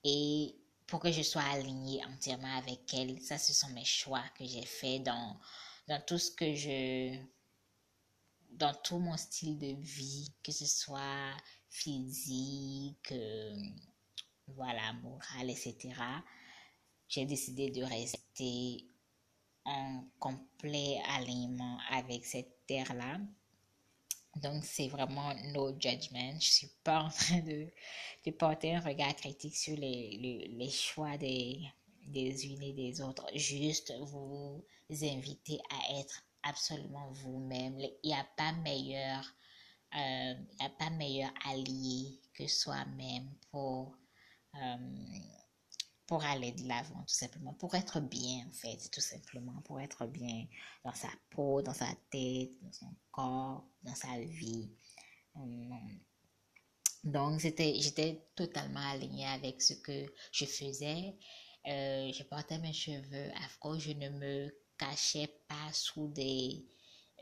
Et pour que je sois alignée entièrement avec elle, ça, ce sont mes choix que j'ai faits dans, dans tout ce que je... dans tout mon style de vie, que ce soit physique, euh, voilà, moral, etc. J'ai décidé de rester en complet alignement avec cette terre-là. Donc, c'est vraiment no judgment. Je suis pas en train de, de porter un regard critique sur les, les, choix des, des unes et des autres. Juste vous inviter à être absolument vous-même. Il n'y a pas meilleur, euh, a pas meilleur allié que soi-même pour, euh, pour aller de l'avant, tout simplement, pour être bien, en fait, tout simplement, pour être bien dans sa peau, dans sa tête, dans son corps, dans sa vie. Hum. Donc, j'étais totalement alignée avec ce que je faisais. Euh, je portais mes cheveux afro, je ne me cachais pas sous des,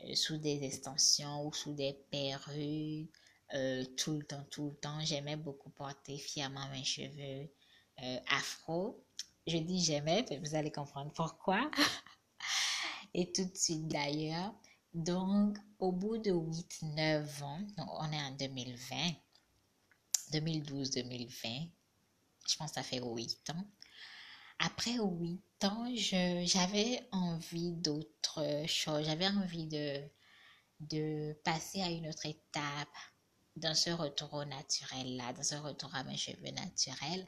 euh, sous des extensions ou sous des perruques euh, tout le temps, tout le temps. J'aimais beaucoup porter fièrement mes cheveux euh, afro. Je dis j'aimais, vous allez comprendre pourquoi. Et tout de suite d'ailleurs. Donc, au bout de 8-9 ans, on est en 2020, 2012-2020, je pense que ça fait 8 ans. Après 8 ans, j'avais envie d'autre chose. J'avais envie de, de passer à une autre étape dans ce retour au naturel-là, dans ce retour à mes cheveux naturels.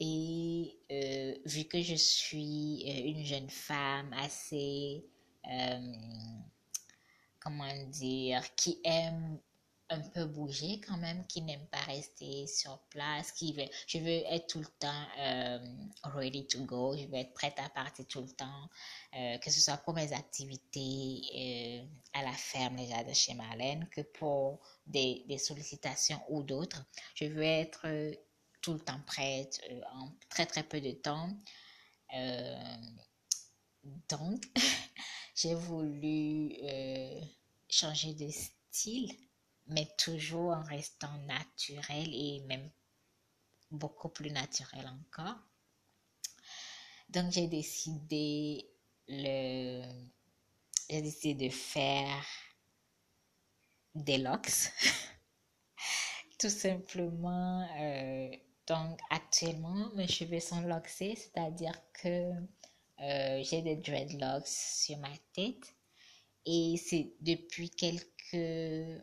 Et euh, vu que je suis euh, une jeune femme assez, euh, comment dire, qui aime un peu bouger quand même, qui n'aime pas rester sur place, qui veut, je veux être tout le temps ready to go, je veux être prête à partir tout le temps, que ce soit pour mes activités à la ferme déjà de chez Marlène, que pour des, des sollicitations ou d'autres. Je veux être tout le temps prête euh, en très très peu de temps. Euh, donc, j'ai voulu euh, changer de style, mais toujours en restant naturel et même beaucoup plus naturel encore. Donc, j'ai décidé le j'ai décidé de faire des locks. Tout simplement, donc actuellement, mes cheveux sont loxés, c'est-à-dire que euh, j'ai des dreadlocks sur ma tête. Et c'est depuis quelques,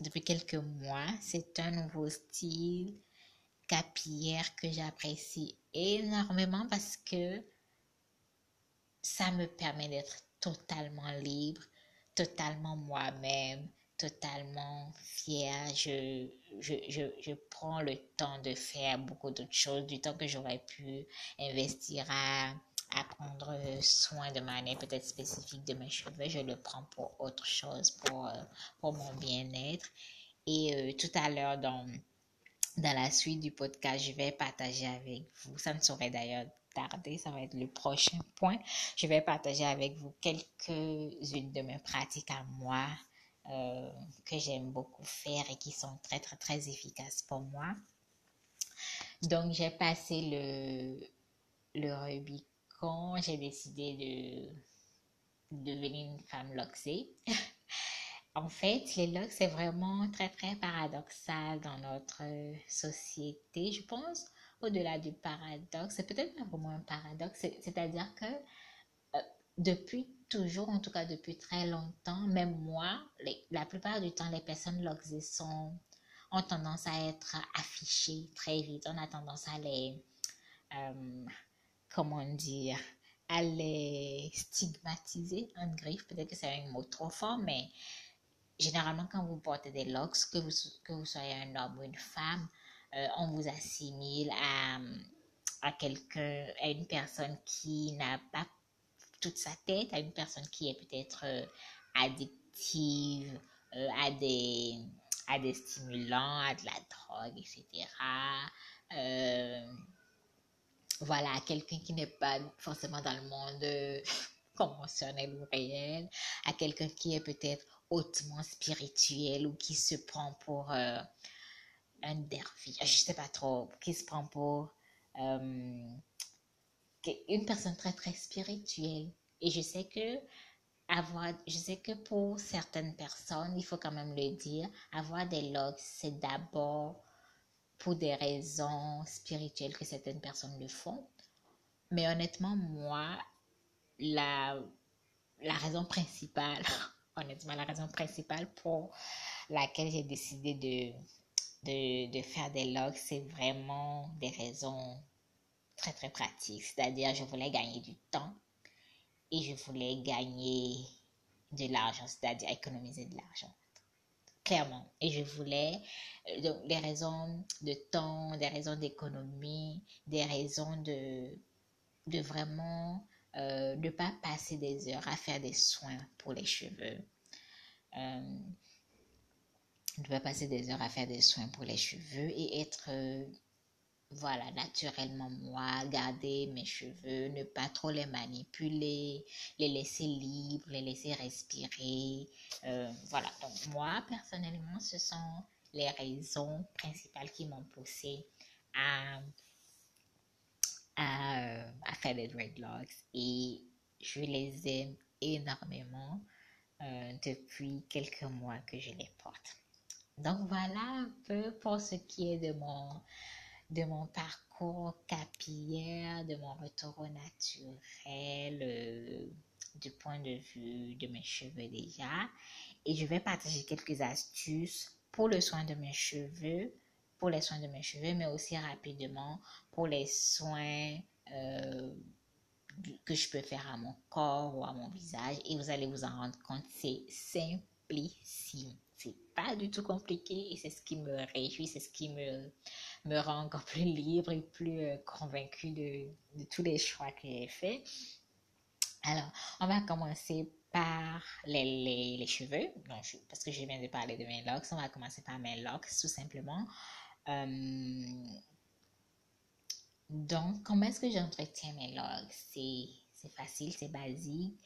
depuis quelques mois, c'est un nouveau style capillaire que j'apprécie énormément parce que ça me permet d'être totalement libre, totalement moi-même, totalement fière. Je, je, je, je, prends le temps de faire beaucoup d'autres choses, du temps que j'aurais pu investir à, à prendre soin de manière peut-être spécifique de mes cheveux. Je le prends pour autre chose, pour, euh, pour mon bien-être. Et euh, tout à l'heure, dans, dans la suite du podcast, je vais partager avec vous. Ça ne saurait d'ailleurs tarder, ça va être le prochain point. Je vais partager avec vous quelques-unes de mes pratiques à moi euh, que j'aime beaucoup faire et qui sont très très très efficaces pour moi. Donc j'ai passé le, le Rubicon, j'ai décidé de, devenir une femme loxée. en fait, les locks, c'est vraiment très très paradoxal dans notre société. Je pense, au-delà du paradoxe, c'est peut-être pas vraiment un paradoxe, c'est-à-dire que euh, depuis toujours, en tout cas depuis très longtemps, même moi, la plupart du temps, les personnes loxées sont, ont tendance à être affichées très vite. On a tendance à les, euh, comment dire, à les stigmatiser en griffe. Peut-être que c'est un mot trop fort, mais généralement, quand vous portez des locks, que vous, que vous soyez un homme ou une femme, euh, on vous assimile à, à quelqu'un, à une personne qui n'a pas sa tête à une personne qui est peut-être euh, addictive euh, à, des, à des stimulants, à de la drogue, etc. Euh, voilà, quelqu'un qui n'est pas forcément dans le monde conventionnel ou réel, à quelqu'un qui est peut-être hautement spirituel ou qui se prend pour un derviche, je sais pas trop, qui se prend pour une personne très très spirituelle. Et je sais que avoir, je sais que pour certaines personnes, il faut quand même le dire, avoir des logs, c'est d'abord pour des raisons spirituelles que certaines personnes le font. Mais honnêtement, moi, la, la raison principale, honnêtement, la raison principale pour laquelle j'ai décidé de, de, de, faire des logs, c'est vraiment des raisons très, très pratiques. C'est-à-dire, je voulais gagner du temps et je voulais gagner de l'argent, c'est-à-dire économiser de l'argent. Clairement. Et je voulais, euh, donc, des raisons de temps, des raisons d'économie, des raisons de, de vraiment euh, ne pas passer des heures à faire des soins pour les cheveux. Euh, ne pas passer des heures à faire des soins pour les cheveux et être euh, voilà, naturellement moi, garder mes cheveux, ne pas trop les manipuler, les laisser libres, les laisser respirer. Euh, voilà, donc moi, personnellement, ce sont les raisons principales qui m'ont poussé à, à, à, faire des dreadlocks et je les aime énormément euh, depuis quelques mois que je les porte. Donc voilà un peu pour ce qui est de mon de mon parcours capillaire, de mon retour au naturel, euh, du point de vue de mes cheveux déjà. Et je vais partager quelques astuces pour le soin de mes cheveux, pour les soins de mes cheveux, mais aussi rapidement pour les soins euh, que je peux faire à mon corps ou à mon visage. Et vous allez vous en rendre compte, c'est simplissime. C'est pas du tout compliqué et c'est ce qui me réjouit, c'est ce qui me, me rend encore plus libre et plus euh, convaincue de, de, tous les choix que j'ai faits. Alors, on va commencer par les, les, les cheveux, parce que je viens de parler de mes locks. On va commencer par mes locks, tout simplement. Euh, donc, comment est-ce que j'entretiens mes locks? C'est facile, c'est basique.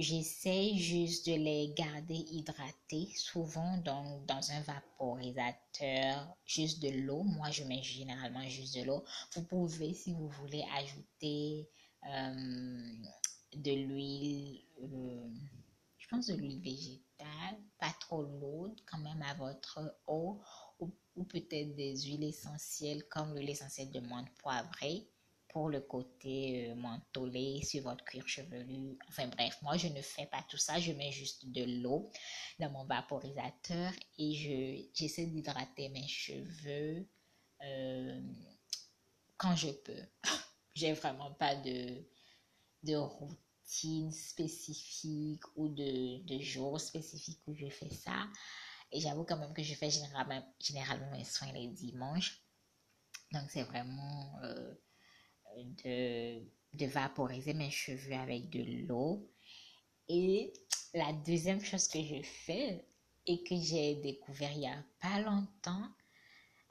J'essaie juste de les garder hydratés, souvent donc dans un vaporisateur, juste de l'eau. Moi, je mets généralement juste de l'eau. Vous pouvez, si vous voulez, ajouter euh, de l'huile, euh, je pense de l'huile végétale, pas trop lourde quand même à votre eau, ou, ou peut-être des huiles essentielles comme l'huile essentielle de menthe poivrée pour le côté euh, mentholé sur votre cuir chevelu. Enfin bref, moi je ne fais pas tout ça, je mets juste de l'eau dans mon vaporisateur et je j'essaie d'hydrater mes cheveux euh, quand je peux. J'ai vraiment pas de, routine spécifique ou de, jour spécifique où je fais ça. Et j'avoue quand même que je fais généralement, généralement mes soins les dimanches. Donc c'est vraiment... Euh, de, de vaporiser mes cheveux avec de l'eau. Et la deuxième chose que je fais et que j'ai découvert il y a pas longtemps,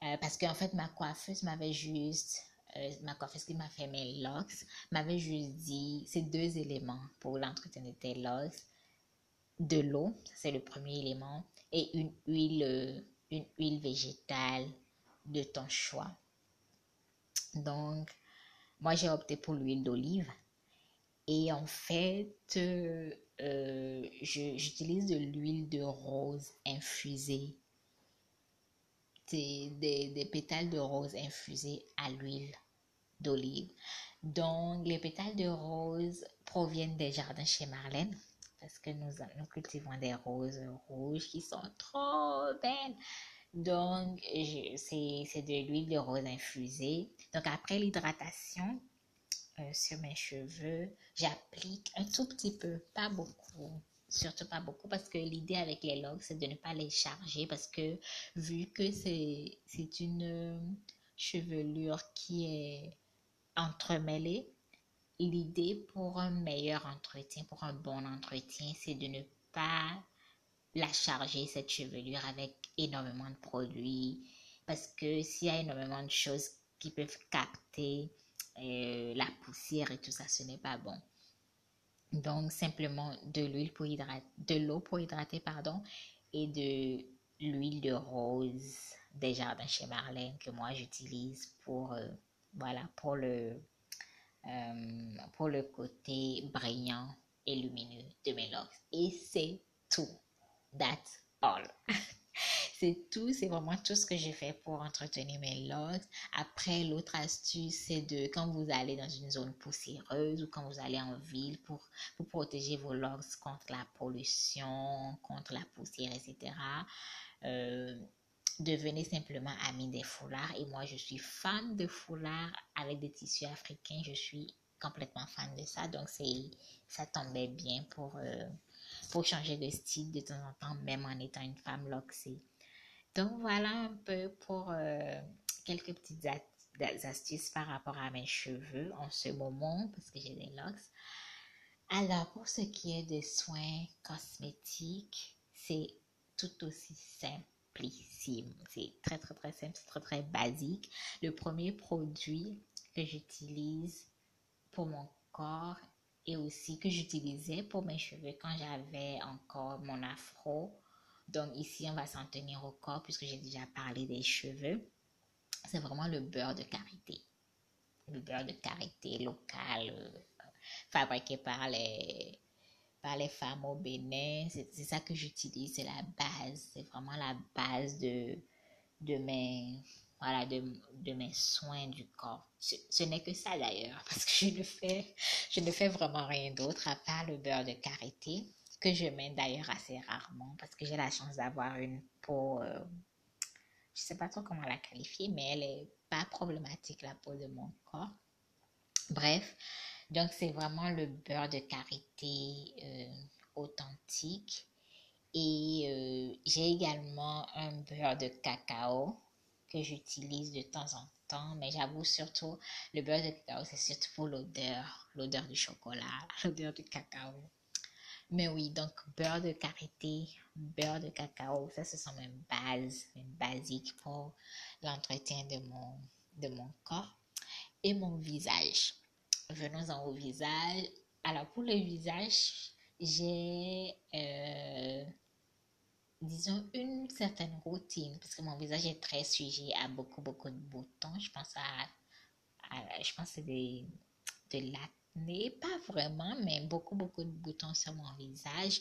euh, parce qu'en fait ma coiffeuse m'avait juste, euh, ma coiffeuse qui m'a fait mes locks, m'avait juste dit ces deux éléments pour l'entretien de tes locks. De l'eau, c'est le premier élément, et une huile, une huile végétale de ton choix. Donc, moi, j'ai opté pour l'huile d'olive. Et en fait, euh, j'utilise de l'huile de rose infusée. Des, des, des, pétales de rose infusés à l'huile d'olive. Donc, les pétales de rose proviennent des jardins chez Marlène parce que nous, nous cultivons des roses rouges qui sont trop belles. Donc, c'est de l'huile de rose infusée. Donc, après l'hydratation euh, sur mes cheveux, j'applique un tout petit peu, pas beaucoup. Surtout pas beaucoup parce que l'idée avec les locks, c'est de ne pas les charger parce que vu que c'est une chevelure qui est entremêlée, l'idée pour un meilleur entretien, pour un bon entretien, c'est de ne pas la charger, cette chevelure, avec énormément de produits. Parce que s'il y a énormément de choses qui peuvent capter euh, la poussière et tout ça, ce n'est pas bon. Donc, simplement de l'huile pour hydrater, de l'eau pour hydrater, pardon, et de l'huile de rose des jardins chez Marlène que moi j'utilise pour, euh, voilà, pour le, euh, pour le côté brillant et lumineux de mes locks. Et c'est tout. That's all. c'est tout, c'est vraiment tout ce que j'ai fait pour entretenir mes locks. Après, l'autre astuce, c'est de quand vous allez dans une zone poussiéreuse ou quand vous allez en ville pour, protéger vos locks contre la pollution, contre la poussière, etc. Euh, devenez simplement ami des foulards. Et moi, je suis fan de foulards avec des tissus africains. Je suis complètement fan de ça. Donc, ça tombait bien pour, euh, pour changer de style de temps en temps, même en étant une femme loxée. Donc, voilà un peu pour euh, quelques petites astuces par rapport à mes cheveux en ce moment, parce que j'ai des locks. Alors, pour ce qui est des soins cosmétiques, c'est tout aussi simplissime. C'est très, très, très simple, c'est très, très basique. Le premier produit que j'utilise pour mon corps et aussi que j'utilisais pour mes cheveux quand j'avais encore mon afro. Donc ici, on va s'en tenir au corps puisque j'ai déjà parlé des cheveux. C'est vraiment le beurre de karité. Le beurre de karité local, euh, fabriqué par les, par les femmes au Bénin. C'est ça que j'utilise, c'est la base. C'est vraiment la base de, de mes voilà, de, de, mes soins du corps. Ce, n'est que ça d'ailleurs, parce que je ne fais, je ne fais vraiment rien d'autre à part le beurre de karité, que je mets d'ailleurs assez rarement, parce que j'ai la chance d'avoir une peau, euh, je sais pas trop comment la qualifier, mais elle est pas problématique, la peau de mon corps. Bref, donc c'est vraiment le beurre de karité euh, authentique. Et euh, j'ai également un beurre de cacao que j'utilise de temps en temps, mais j'avoue surtout, le beurre de cacao, c'est surtout pour l'odeur, l'odeur du chocolat, l'odeur du cacao. Mais oui, donc beurre de karité, beurre de cacao, ça ce sont mes bases, mes basiques pour l'entretien de mon, de mon corps et mon visage. Venons-en au visage. Alors pour le visage, j'ai euh, disons, une certaine routine, parce que mon visage est très sujet à beaucoup, beaucoup de boutons. Je pense à, je pense des, de l'acné, pas vraiment, mais beaucoup, beaucoup de boutons sur mon visage.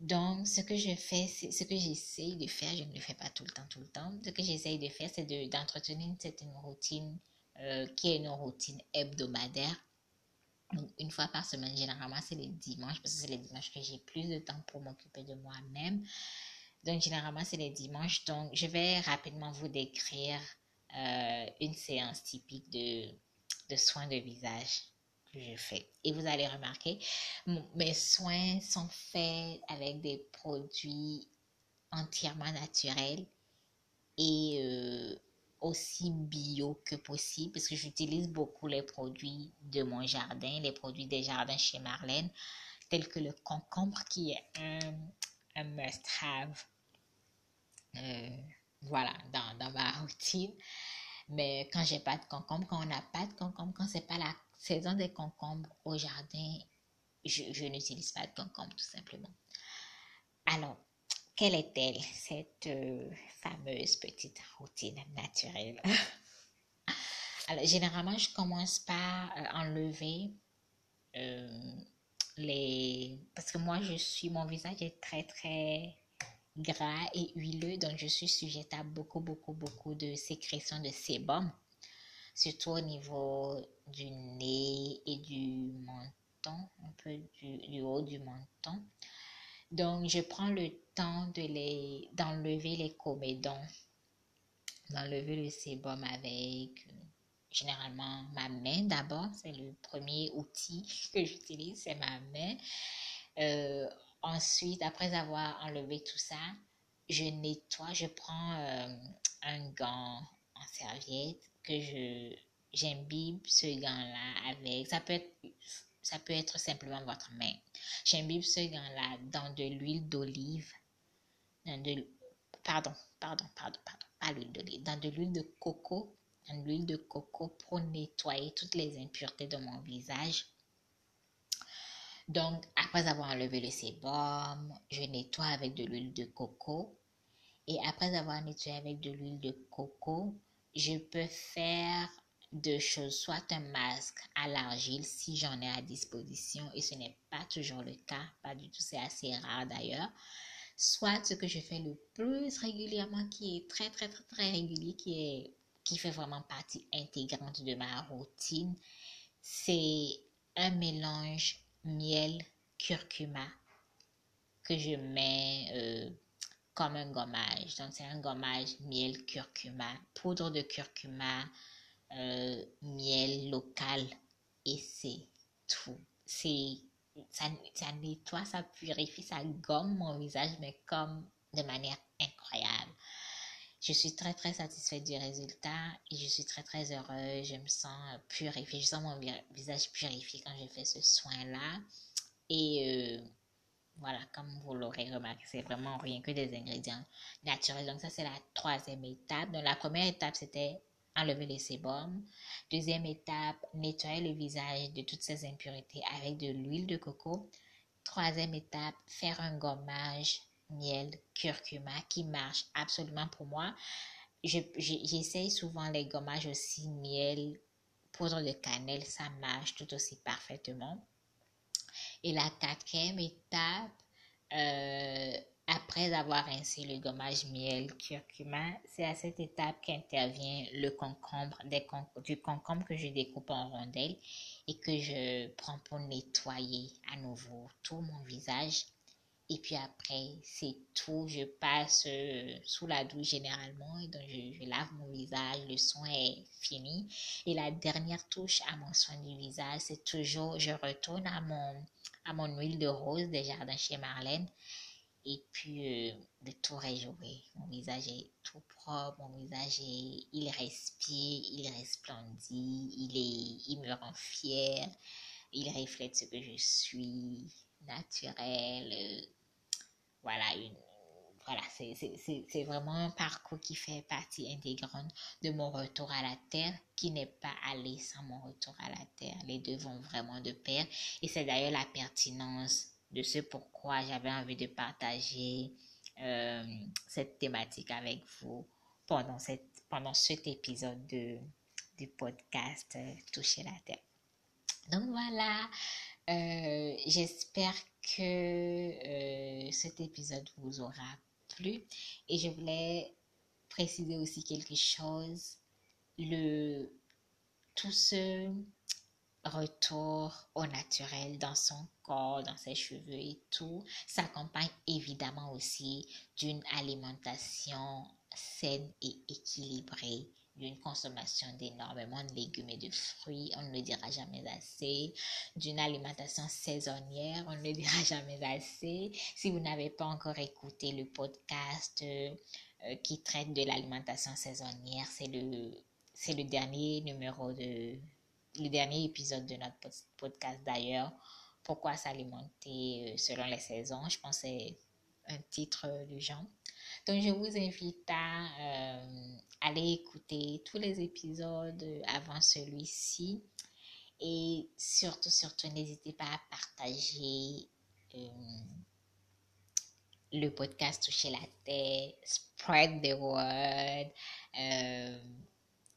Donc, ce que je fais, c'est ce que j'essaye de faire, je ne le fais pas tout le temps, tout le temps. Ce que j'essaye de faire, c'est d'entretenir une certaine routine euh, qui est une routine hebdomadaire une fois par semaine, généralement, c'est les dimanches, parce que c'est les dimanches que j'ai plus de temps pour m'occuper de moi-même. Donc, généralement, c'est les dimanches. Donc, je vais rapidement vous décrire euh, une séance typique de, de soins de visage je fais. Et vous allez remarquer, mes soins sont faits avec des produits entièrement naturels et euh, aussi bio que possible parce que j'utilise beaucoup les produits de mon jardin, les produits des jardins chez Marlène, tels que le concombre qui est un, must-have. Euh, voilà, dans, dans, ma routine. Mais quand j'ai pas de concombre, quand on n'a pas de concombre, quand c'est pas la saison des concombres au jardin, je, je n'utilise pas de concombre tout simplement. Alors, quelle est-elle, cette euh, fameuse petite routine naturelle? Alors, généralement, je commence par euh, enlever euh, les... Parce que moi, je suis... Mon visage est très, très gras et huileux, donc je suis sujette à beaucoup, beaucoup, beaucoup de sécrétions de sébum, surtout au niveau du nez et du menton, un peu du haut du menton. Donc, je prends le temps de les, d'enlever les comédons, d'enlever le sébum avec généralement ma main d'abord. C'est le premier outil que j'utilise, c'est ma main. Euh, ensuite, après avoir enlevé tout ça, je nettoie, je prends euh, un gant en serviette que je j'imbibe ce gant-là avec. Ça peut être ça peut être simplement votre main. J'imbibe ce gant-là dans de l'huile d'olive, pardon, pardon, pardon, pardon, pas l'huile d'olive, dans de l'huile de coco, dans de l'huile de coco pour nettoyer toutes les impuretés de mon visage. Donc, après avoir enlevé le sébum, je nettoie avec de l'huile de coco. Et après avoir nettoyé avec de l'huile de coco, je peux faire deux choses, soit un masque à l'argile si j'en ai à disposition et ce n'est pas toujours le cas, pas du tout, c'est assez rare d'ailleurs. Soit ce que je fais le plus régulièrement, qui est très très très très régulier, qui est qui fait vraiment partie intégrante de ma routine, c'est un mélange miel curcuma que je mets euh, comme un gommage. Donc c'est un gommage miel curcuma, poudre de curcuma, euh, miel local et c'est tout. C'est ça, ça nettoie, ça purifie, ça gomme mon visage, mais comme de manière. Je suis très très satisfaite du résultat et je suis très très heureuse. Je me sens purifiée, je sens mon visage purifié quand je fais ce soin-là. Et euh, voilà, comme vous l'aurez remarqué, c'est vraiment rien que des ingrédients naturels. Donc ça, c'est la troisième étape. Donc la première étape, c'était enlever les sébums. Deuxième étape, nettoyer le visage de toutes ces impuretés avec de l'huile de coco. Troisième étape, faire un gommage miel, curcuma qui marche absolument pour moi. J'essaye souvent les gommages aussi miel, poudre de cannelle, ça marche tout aussi parfaitement. Et la quatrième étape, euh, après avoir rincé le gommage miel curcuma, c'est à cette étape qu'intervient le concombre, des du concombre que je découpe en rondelles et que je prends pour nettoyer à nouveau tout mon visage. Et puis après, c'est tout. Je passe euh, sous la douche généralement donc je, lave mon visage. Le soin est fini. Et la dernière touche à mon soin du visage, c'est toujours, je retourne à mon, à mon huile de rose des jardins chez Marlène et puis euh, de tout réjouir. Mon visage est tout propre, mon visage est, il respire, il resplendit, il est, il me rend fier, il reflète ce que je suis, naturel. Euh, voilà, voilà, c'est vraiment un parcours qui fait partie intégrante de mon retour à la terre, qui n'est pas allé sans mon retour à la terre. Les deux vont vraiment de pair. Et c'est d'ailleurs la pertinence de ce pourquoi j'avais envie de partager euh, cette thématique avec vous pendant, cette, pendant cet épisode de, du podcast euh, Toucher la Terre. Donc voilà, euh, j'espère que cet épisode vous aura plu et je voulais préciser aussi quelque chose. Le, tout ce retour au naturel dans son corps, dans ses cheveux et tout, s'accompagne évidemment aussi d'une alimentation saine et équilibrée, d'une consommation d'énormément de légumes et de fruits, on ne le dira jamais assez, d'une alimentation saisonnière, on ne le dira jamais assez. Si vous n'avez pas encore écouté le podcast euh, qui traite de l'alimentation saisonnière, c'est le, c'est le dernier numéro de le dernier épisode de notre podcast d'ailleurs, Pourquoi s'alimenter euh, selon les saisons? Je pense que c'est un titre du genre. Donc, je vous invite à euh, aller écouter tous les épisodes avant celui-ci. Et surtout, surtout, n'hésitez pas à partager euh, le podcast Toucher la tête, spread the word.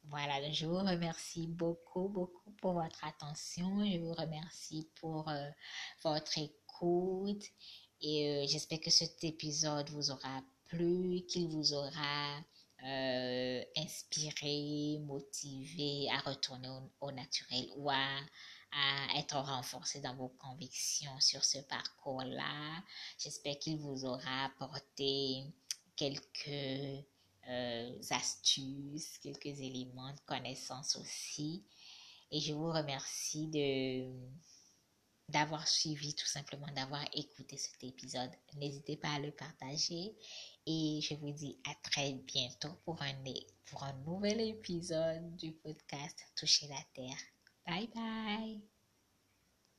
Voilà, je vous remercie beaucoup, beaucoup pour votre attention. Je vous remercie pour euh, votre écoute et euh, j'espère que cet épisode vous aura plu, qu'il vous aura euh, inspiré, motivé à retourner au, naturel ou à, être renforcé dans vos convictions sur ce parcours-là. J'espère qu'il vous aura apporté quelques euh, astuces, quelques éléments de connaissance aussi. Et je vous remercie de d'avoir suivi, tout simplement d'avoir écouté cet épisode. N'hésitez pas à le partager et je vous dis à très bientôt pour un, nouvel épisode du podcast Toucher la Terre. Bye bye.